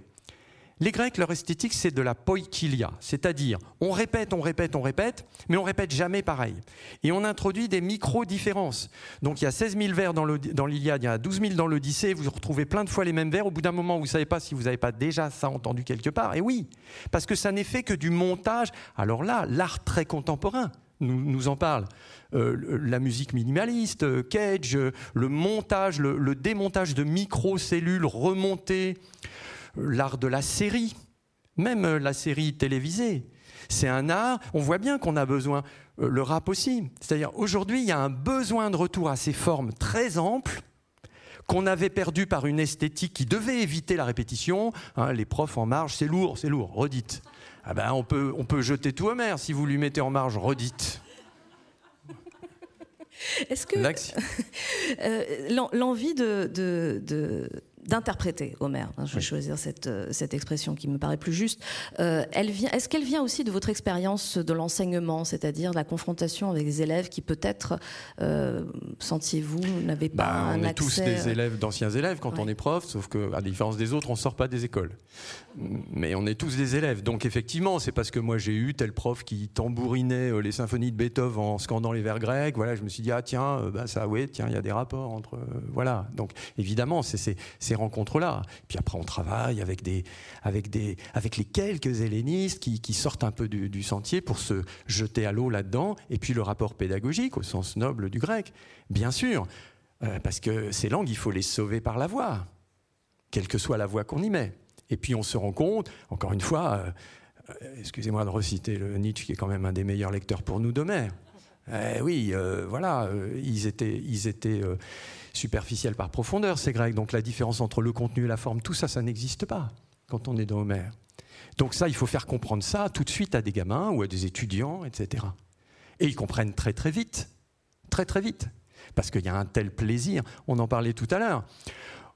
Les Grecs, leur esthétique, c'est de la poikilia, c'est-à-dire on répète, on répète, on répète, mais on répète jamais pareil. Et on introduit des micro-différences. Donc il y a 16 000 vers dans l'Iliade, il y a 12 000 dans l'Odyssée, vous retrouvez plein de fois les mêmes vers. Au bout d'un moment, vous ne savez pas si vous n'avez pas déjà ça entendu quelque part. Et oui, parce que ça n'est fait que du montage. Alors là, l'art très contemporain, nous, en parle. Euh, la musique minimaliste, euh, Cage, euh, le montage, le, démontage de micro-cellules remontées, l'art de la série, même la série télévisée. C'est un art, on voit bien qu'on a besoin, le rap aussi. C'est-à-dire aujourd'hui, il y a un besoin de retour à ces formes très amples qu'on avait perdu par une esthétique qui devait éviter la répétition. Hein, les profs en marge, c'est lourd, c'est lourd, redites. Ah ben, on, peut, on peut jeter tout Homer si vous lui mettez en marge, redite. Est-ce que euh, l'envie de, de d'interpréter Homère. Je vais choisir cette, euh, cette, expression qui me paraît plus juste. Euh, elle vient, est-ce qu'elle vient aussi de votre expérience de l'enseignement, c'est-à-dire de la confrontation avec des élèves qui peut-être, euh, sentiez-vous, n'avaient pas bah, un accès... On est tous des élèves, d'anciens élèves quand on est prof, sauf qu'à différence des autres, on ne sort pas des écoles. Mais on est tous des élèves. Donc effectivement, c'est parce que moi j'ai eu tel prof qui tambourinait les symphonies de Beethoven en scandant les vers grecs. Voilà, je me suis dit, ah tiens, bah, ça, oui, tiens, il y a des rapports entre... voilà. Donc évidemment, c'est ces rencontres-là. Puis après, on travaille avec, des, avec, des, avec les quelques hellénistes qui, sortent un peu du, sentier pour se jeter à l'eau là-dedans. Et puis le rapport pédagogique, au sens noble du grec, bien sûr, euh, parce que ces langues, il faut les sauver par la voix, quelle que soit la voix qu'on y met. Et puis on se rend compte, encore une fois, euh, euh, excusez-moi de reciter le Nietzsche, qui est quand même un des meilleurs lecteurs pour nous d'Homère. Eh oui, voilà, ils étaient, ils étaient superficielle par profondeur, ces Grecs. Donc la différence entre le contenu et la forme, tout ça, ça n'existe pas quand on est dans Homère. Donc ça, il faut faire comprendre ça tout de suite à des gamins ou à des étudiants, etc. Et ils comprennent très très vite, très très vite, parce qu'il y a un tel plaisir. On en parlait tout à l'heure.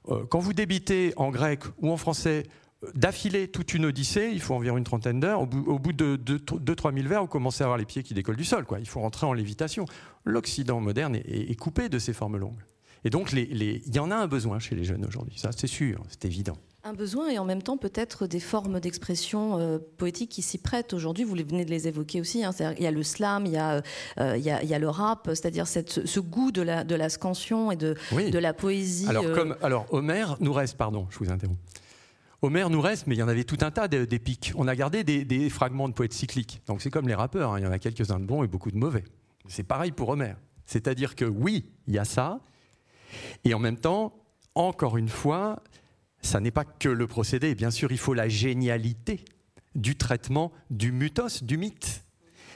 Euh, quand vous débitez en grec ou en français euh, d'affilée toute une odyssée, il faut environ une trentaine d'heures. Au bout, de 2-3 000 vers, vous commencez à avoir les pieds qui décollent du sol. Il faut rentrer en lévitation. L'Occident moderne est coupé de ces formes longues. Et donc, il y en a un besoin chez les jeunes aujourd'hui, ça c'est sûr, c'est évident. Un besoin et en même temps peut-être des formes d'expression euh, poétique qui s'y prêtent aujourd'hui. Vous venez de les évoquer aussi. Hein. il y a le slam, il y a, euh, il, y a, le rap, c'est-à-dire ce goût de la, de la scansion et de, de la poésie. Alors, euh, comme, alors, Homère nous reste, pardon, je vous interromps. Homère nous reste, mais il y en avait tout un tas d'épiques. On a gardé des, fragments de poètes cycliques. Donc c'est comme les rappeurs, hein. il y en a quelques-uns de bons et beaucoup de mauvais. C'est pareil pour Homère. C'est-à-dire que oui, il y a ça, et en même temps, encore une fois, ça n'est pas que le procédé. Bien sûr, il faut la génialité du traitement du mythos, du mythe.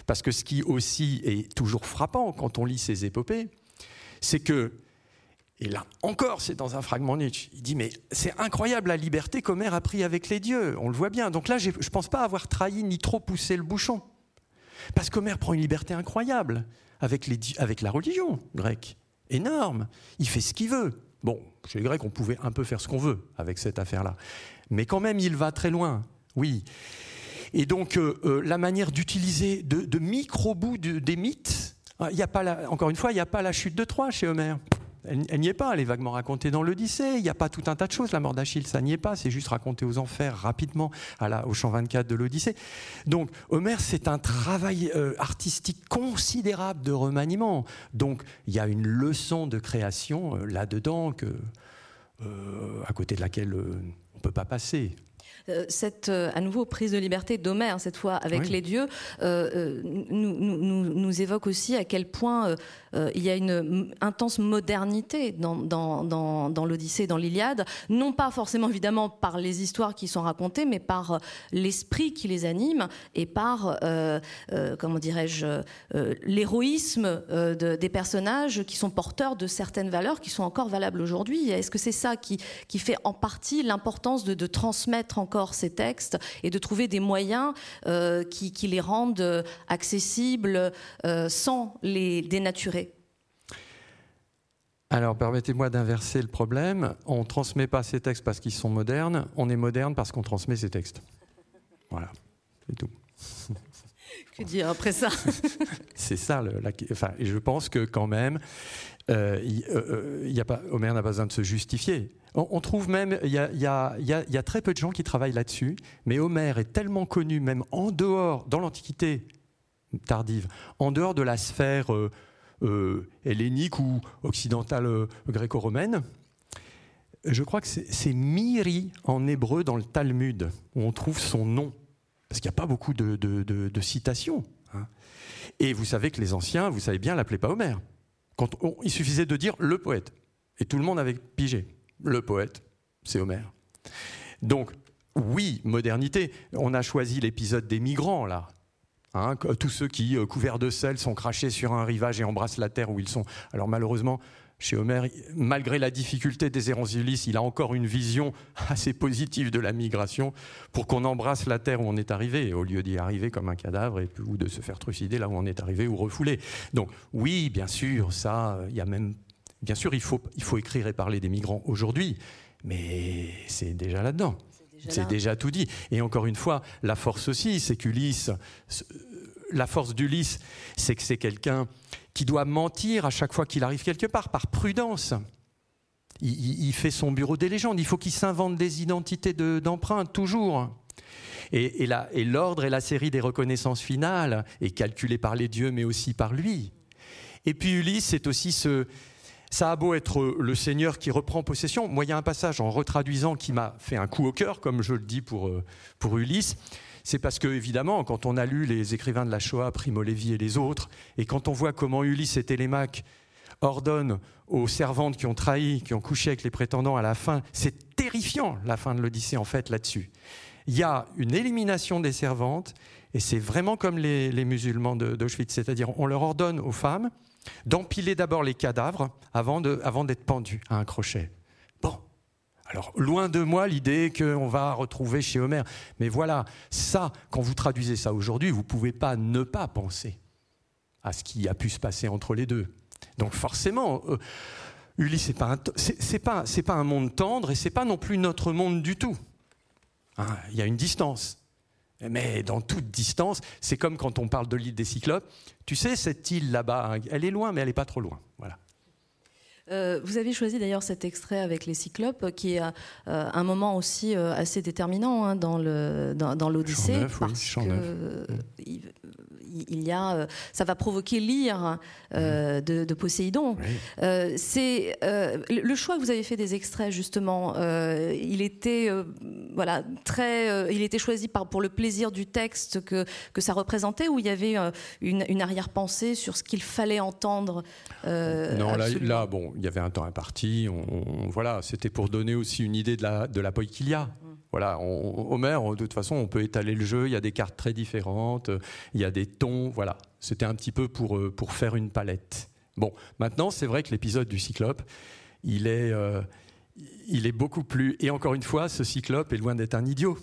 Parce que ce qui aussi est toujours frappant quand on lit ces épopées, c'est que, et là encore, c'est dans un fragment Nietzsche, il dit Mais c'est incroyable la liberté qu'Homère a pris avec les dieux, on le voit bien. Donc là, je ne pense pas avoir trahi ni trop poussé le bouchon. Parce qu'Homère prend une liberté incroyable avec la religion grecque énorme. Il fait ce qu'il veut. Bon, chez les Grecs, on pouvait un peu faire ce qu'on veut avec cette affaire-là. Mais quand même, il va très loin. Oui. Et donc, euh, euh, la manière d'utiliser de, micro-bouts des mythes, il y a pas encore une fois, il n'y a pas la chute de Troie chez Homère. Elle, n'y est pas, elle est vaguement racontée dans l'Odyssée. Il n'y a pas tout un tas de choses. La mort d'Achille, ça n'y est pas. C'est juste raconté aux enfers rapidement au champ 24 de l'Odyssée. Donc, Homère, c'est un travail euh, artistique considérable de remaniement. Donc, il y a une leçon de création euh, là-dedans que, euh, à côté de laquelle on ne peut pas passer. Euh, cette, euh, à nouveau, prise de liberté d'Homère, cette fois avec les dieux, euh, nous, évoque aussi à quel point il y a une intense modernité dans, dans, dans, l'Odyssée, dans l'Iliade, non pas forcément évidemment par les histoires qui sont racontées, mais par l'esprit qui les anime et par, comment dirais-je, l'héroïsme des personnages qui sont porteurs de certaines valeurs qui sont encore valables aujourd'hui. Est-ce que c'est ça qui, qui fait en partie l'importance de, de transmettre encore ces textes et de trouver des moyens euh, qui, les rendent euh, accessibles euh, sans les dénaturer alors, permettez-moi d'inverser le problème. On ne transmet pas ces textes parce qu'ils sont modernes, on est moderne parce qu'on transmet ces textes. Voilà, c'est tout. Que dire après ça? C'est ça. Le, enfin, je pense que quand même, euh, y a pas, Homère n'a pas besoin de se justifier. On, trouve même, il y, a, très peu de gens qui travaillent là-dessus, mais Homère est tellement connu, même en dehors, dans l'Antiquité tardive, en dehors de la sphère euh, euh, hellénique ou occidentale euh, gréco-romaine. Je crois que c'est Miri en hébreu dans le Talmud, où on trouve son nom, parce qu'il n'y a pas beaucoup de, citations. Hein. Et vous savez que les anciens, vous savez bien, l'appelaient pas Homère. Il suffisait de dire le poète, et tout le monde avait pigé le poète, c'est Homère. Donc, oui, modernité. On a choisi l'épisode des migrants, là. Hein, tous ceux qui, euh, couverts de sel, sont crachés sur un rivage et embrassent la terre où ils sont. Alors malheureusement, chez Homère, malgré la difficulté des d'Ulysse, il a encore une vision assez positive de la migration pour qu'on embrasse la terre où on est arrivé, au lieu d'y arriver comme un cadavre et, ou de se faire trucider là où on est arrivé ou refoulé. Donc oui, bien sûr, ça, il y a même, bien sûr, il faut, il faut écrire et parler des migrants aujourd'hui, mais c'est déjà là-dedans. C'est déjà tout dit. Et encore une fois, la force aussi, c'est qu'Ulysse, la force d'Ulysse, c'est que c'est quelqu'un qui doit mentir à chaque fois qu'il arrive quelque part, par prudence. Il, fait son bureau des légendes, il faut qu'il s'invente des identités d'empreintes, toujours. Et, l'ordre et la série des reconnaissances finales est calculé par les dieux, mais aussi par lui. Et puis Ulysse, c'est aussi ça a beau être le Seigneur qui reprend possession. Moi, il y a un passage en retraduisant qui m'a fait un coup au cœur, comme je le dis pour, euh, pour Ulysse. C'est parce que, évidemment, quand on a lu les écrivains de la Shoah, Primo Levi et les autres, et quand on voit comment Ulysse et Télémaque ordonnent aux servantes qui ont trahi, qui ont couché avec les prétendants à la fin, c'est terrifiant la fin de l'Odyssée en fait là-dessus. Il y a une élimination des servantes, et c'est vraiment comme les, musulmans d'Auschwitz, c'est-à-dire on leur ordonne aux femmes, d'empiler d'abord les cadavres avant, d'être pendus à un crochet. Alors, loin de moi l'idée qu'on va retrouver chez Homère. Mais voilà, ça, quand vous traduisez ça aujourd'hui, vous ne pouvez pas ne pas penser à ce qui a pu se passer entre les deux. Donc forcément, euh, Ulysse, ce n'est pas, un monde tendre et ce n'est pas non plus notre monde du tout. Hein, il y a une distance. Mais dans toute distance, c'est comme quand on parle de l'île des Cyclopes. Tu sais, cette île là-bas, elle est loin, mais elle n'est pas trop loin. Voilà. Euh, vous avez choisi d'ailleurs cet extrait avec les cyclopes, qui est euh, un moment aussi euh, assez déterminant hein, dans l'Odyssée, dans, parce que il y a, ça va provoquer l'ire de, de, Poséidon. c'est le choix que vous avez fait des extraits justement. il était voilà très, il était choisi par, pour le plaisir du texte que que ça représentait, ou il y avait une, une arrière-pensée sur ce qu'il fallait entendre. non, là, là, bon, il y avait un temps imparti. On, voilà, c'était pour donner aussi une idée de la, de la qu'il y a. Voilà, Homère, de toute façon, on peut étaler le jeu. Il y a des cartes très différentes, il y a des tons. Voilà, c'était un petit peu pour, euh, pour faire une palette. Bon, maintenant, c'est vrai que l'épisode du Cyclope, il est, euh, il est beaucoup plus. Et encore une fois, ce Cyclope est loin d'être un idiot.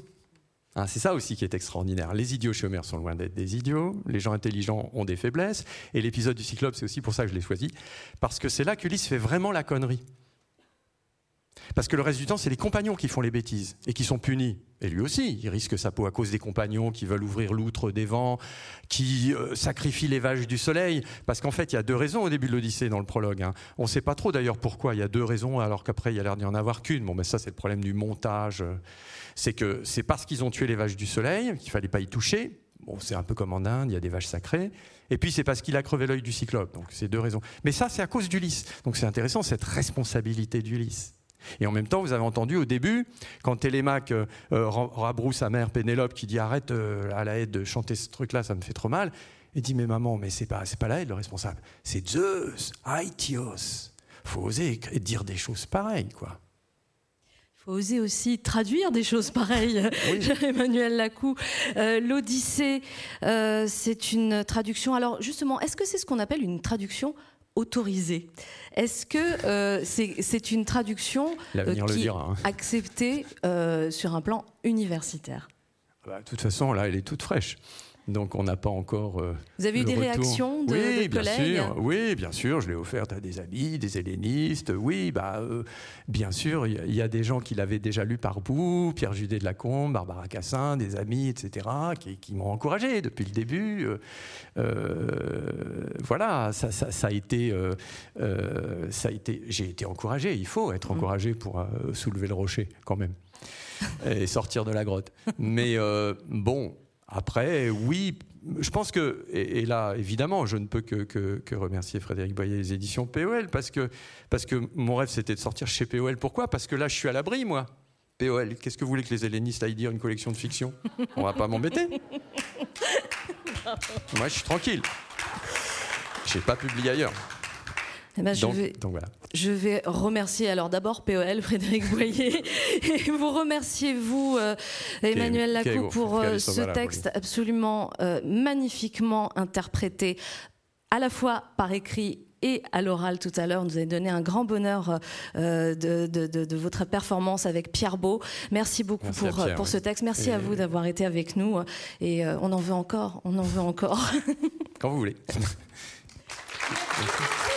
Hein, c'est ça aussi qui est extraordinaire. Les idiots chez Homer sont loin d'être des idiots, les gens intelligents ont des faiblesses, et l'épisode du Cyclope, c'est aussi pour ça que je l'ai choisi, parce que c'est là qu'Ulysse fait vraiment la connerie. Parce que le reste du temps, c'est les compagnons qui font les bêtises et qui sont punis. Et lui aussi, il risque sa peau à cause des compagnons qui veulent ouvrir l'outre des vents, qui euh, sacrifient les vaches du soleil. Parce qu'en fait, il y a deux raisons au début de l'Odyssée dans le prologue. Hein. On ne sait pas trop d'ailleurs pourquoi. Il y a deux raisons, alors qu'après, il y a l'air d'y en avoir qu'une. Bon, mais ça, c'est le problème du montage. C'est que c'est parce qu'ils ont tué les vaches du soleil qu'il fallait pas y toucher. Bon, c'est un peu comme en Inde, il y a des vaches sacrées. Et puis c'est parce qu'il a crevé l'œil du cyclope. Donc c'est deux raisons. Mais ça, c'est à cause d'Ulysse. Donc c'est intéressant cette responsabilité d'Ulysse. Et en même temps, vous avez entendu au début, quand Télémaque euh, euh, rabrousse sa mère Pénélope qui dit arrête euh, à la haie de chanter ce truc-là, ça me fait trop mal. Il dit mais maman, mais c'est pas c'est pas la haie le responsable, c'est Zeus, Aïtios. Faut oser dire des choses pareilles, quoi faut oser aussi traduire des choses pareilles, Emmanuel Lacou. L'Odyssée, c'est une traduction. Alors justement, est-ce que c'est ce qu'on appelle une traduction autorisée est-ce que euh, c'est une traduction euh, qui est hein. acceptée euh, sur un plan universitaire? Ah bah, De toute façon, là, elle est toute fraîche. Donc on n'a pas encore. Euh, Vous avez eu des réactions de, oui, bien collègues sûr, Oui, bien sûr. Je l'ai offerte à des amis, des hellénistes. Oui, bah, euh, bien sûr. Il y, a des gens qui l'avaient déjà lu par bout, Pierre Judet de Lacombe, Barbara Cassin, des amis, etc., qui, m'ont encouragé depuis le début. Euh, voilà, ça, a été, ça a été. J'ai été encouragé. Il faut être mmh. encouragé pour soulever le rocher, quand même, et sortir de la grotte. Mais bon après, oui, je pense que, et, là, évidemment, je ne peux que, remercier Frédéric Boyer et les éditions POL, parce que, parce que mon rêve, c'était de sortir chez POL. Pourquoi? Parce que là, je suis à l'abri, moi. POL, qu'est-ce que vous voulez que les hellénistes aillent dire une collection de fiction? On va pas m'embêter Moi, je suis tranquille. Je n'ai pas publié ailleurs. Eh ben, je, vais, je, vais, remercier alors d'abord POL, Frédéric Boyer, et vous remerciez vous, euh, Emmanuel Lacou, pour euh, ce texte absolument euh, magnifiquement interprété à la fois par écrit et à l'oral tout à l'heure. Vous avez donné un grand bonheur de, de, de, votre performance avec Pierre Beau. Merci beaucoup pour, pour ce texte. Merci à vous d'avoir été avec nous. Et on en veut encore, on en veut encore. Quand vous voulez.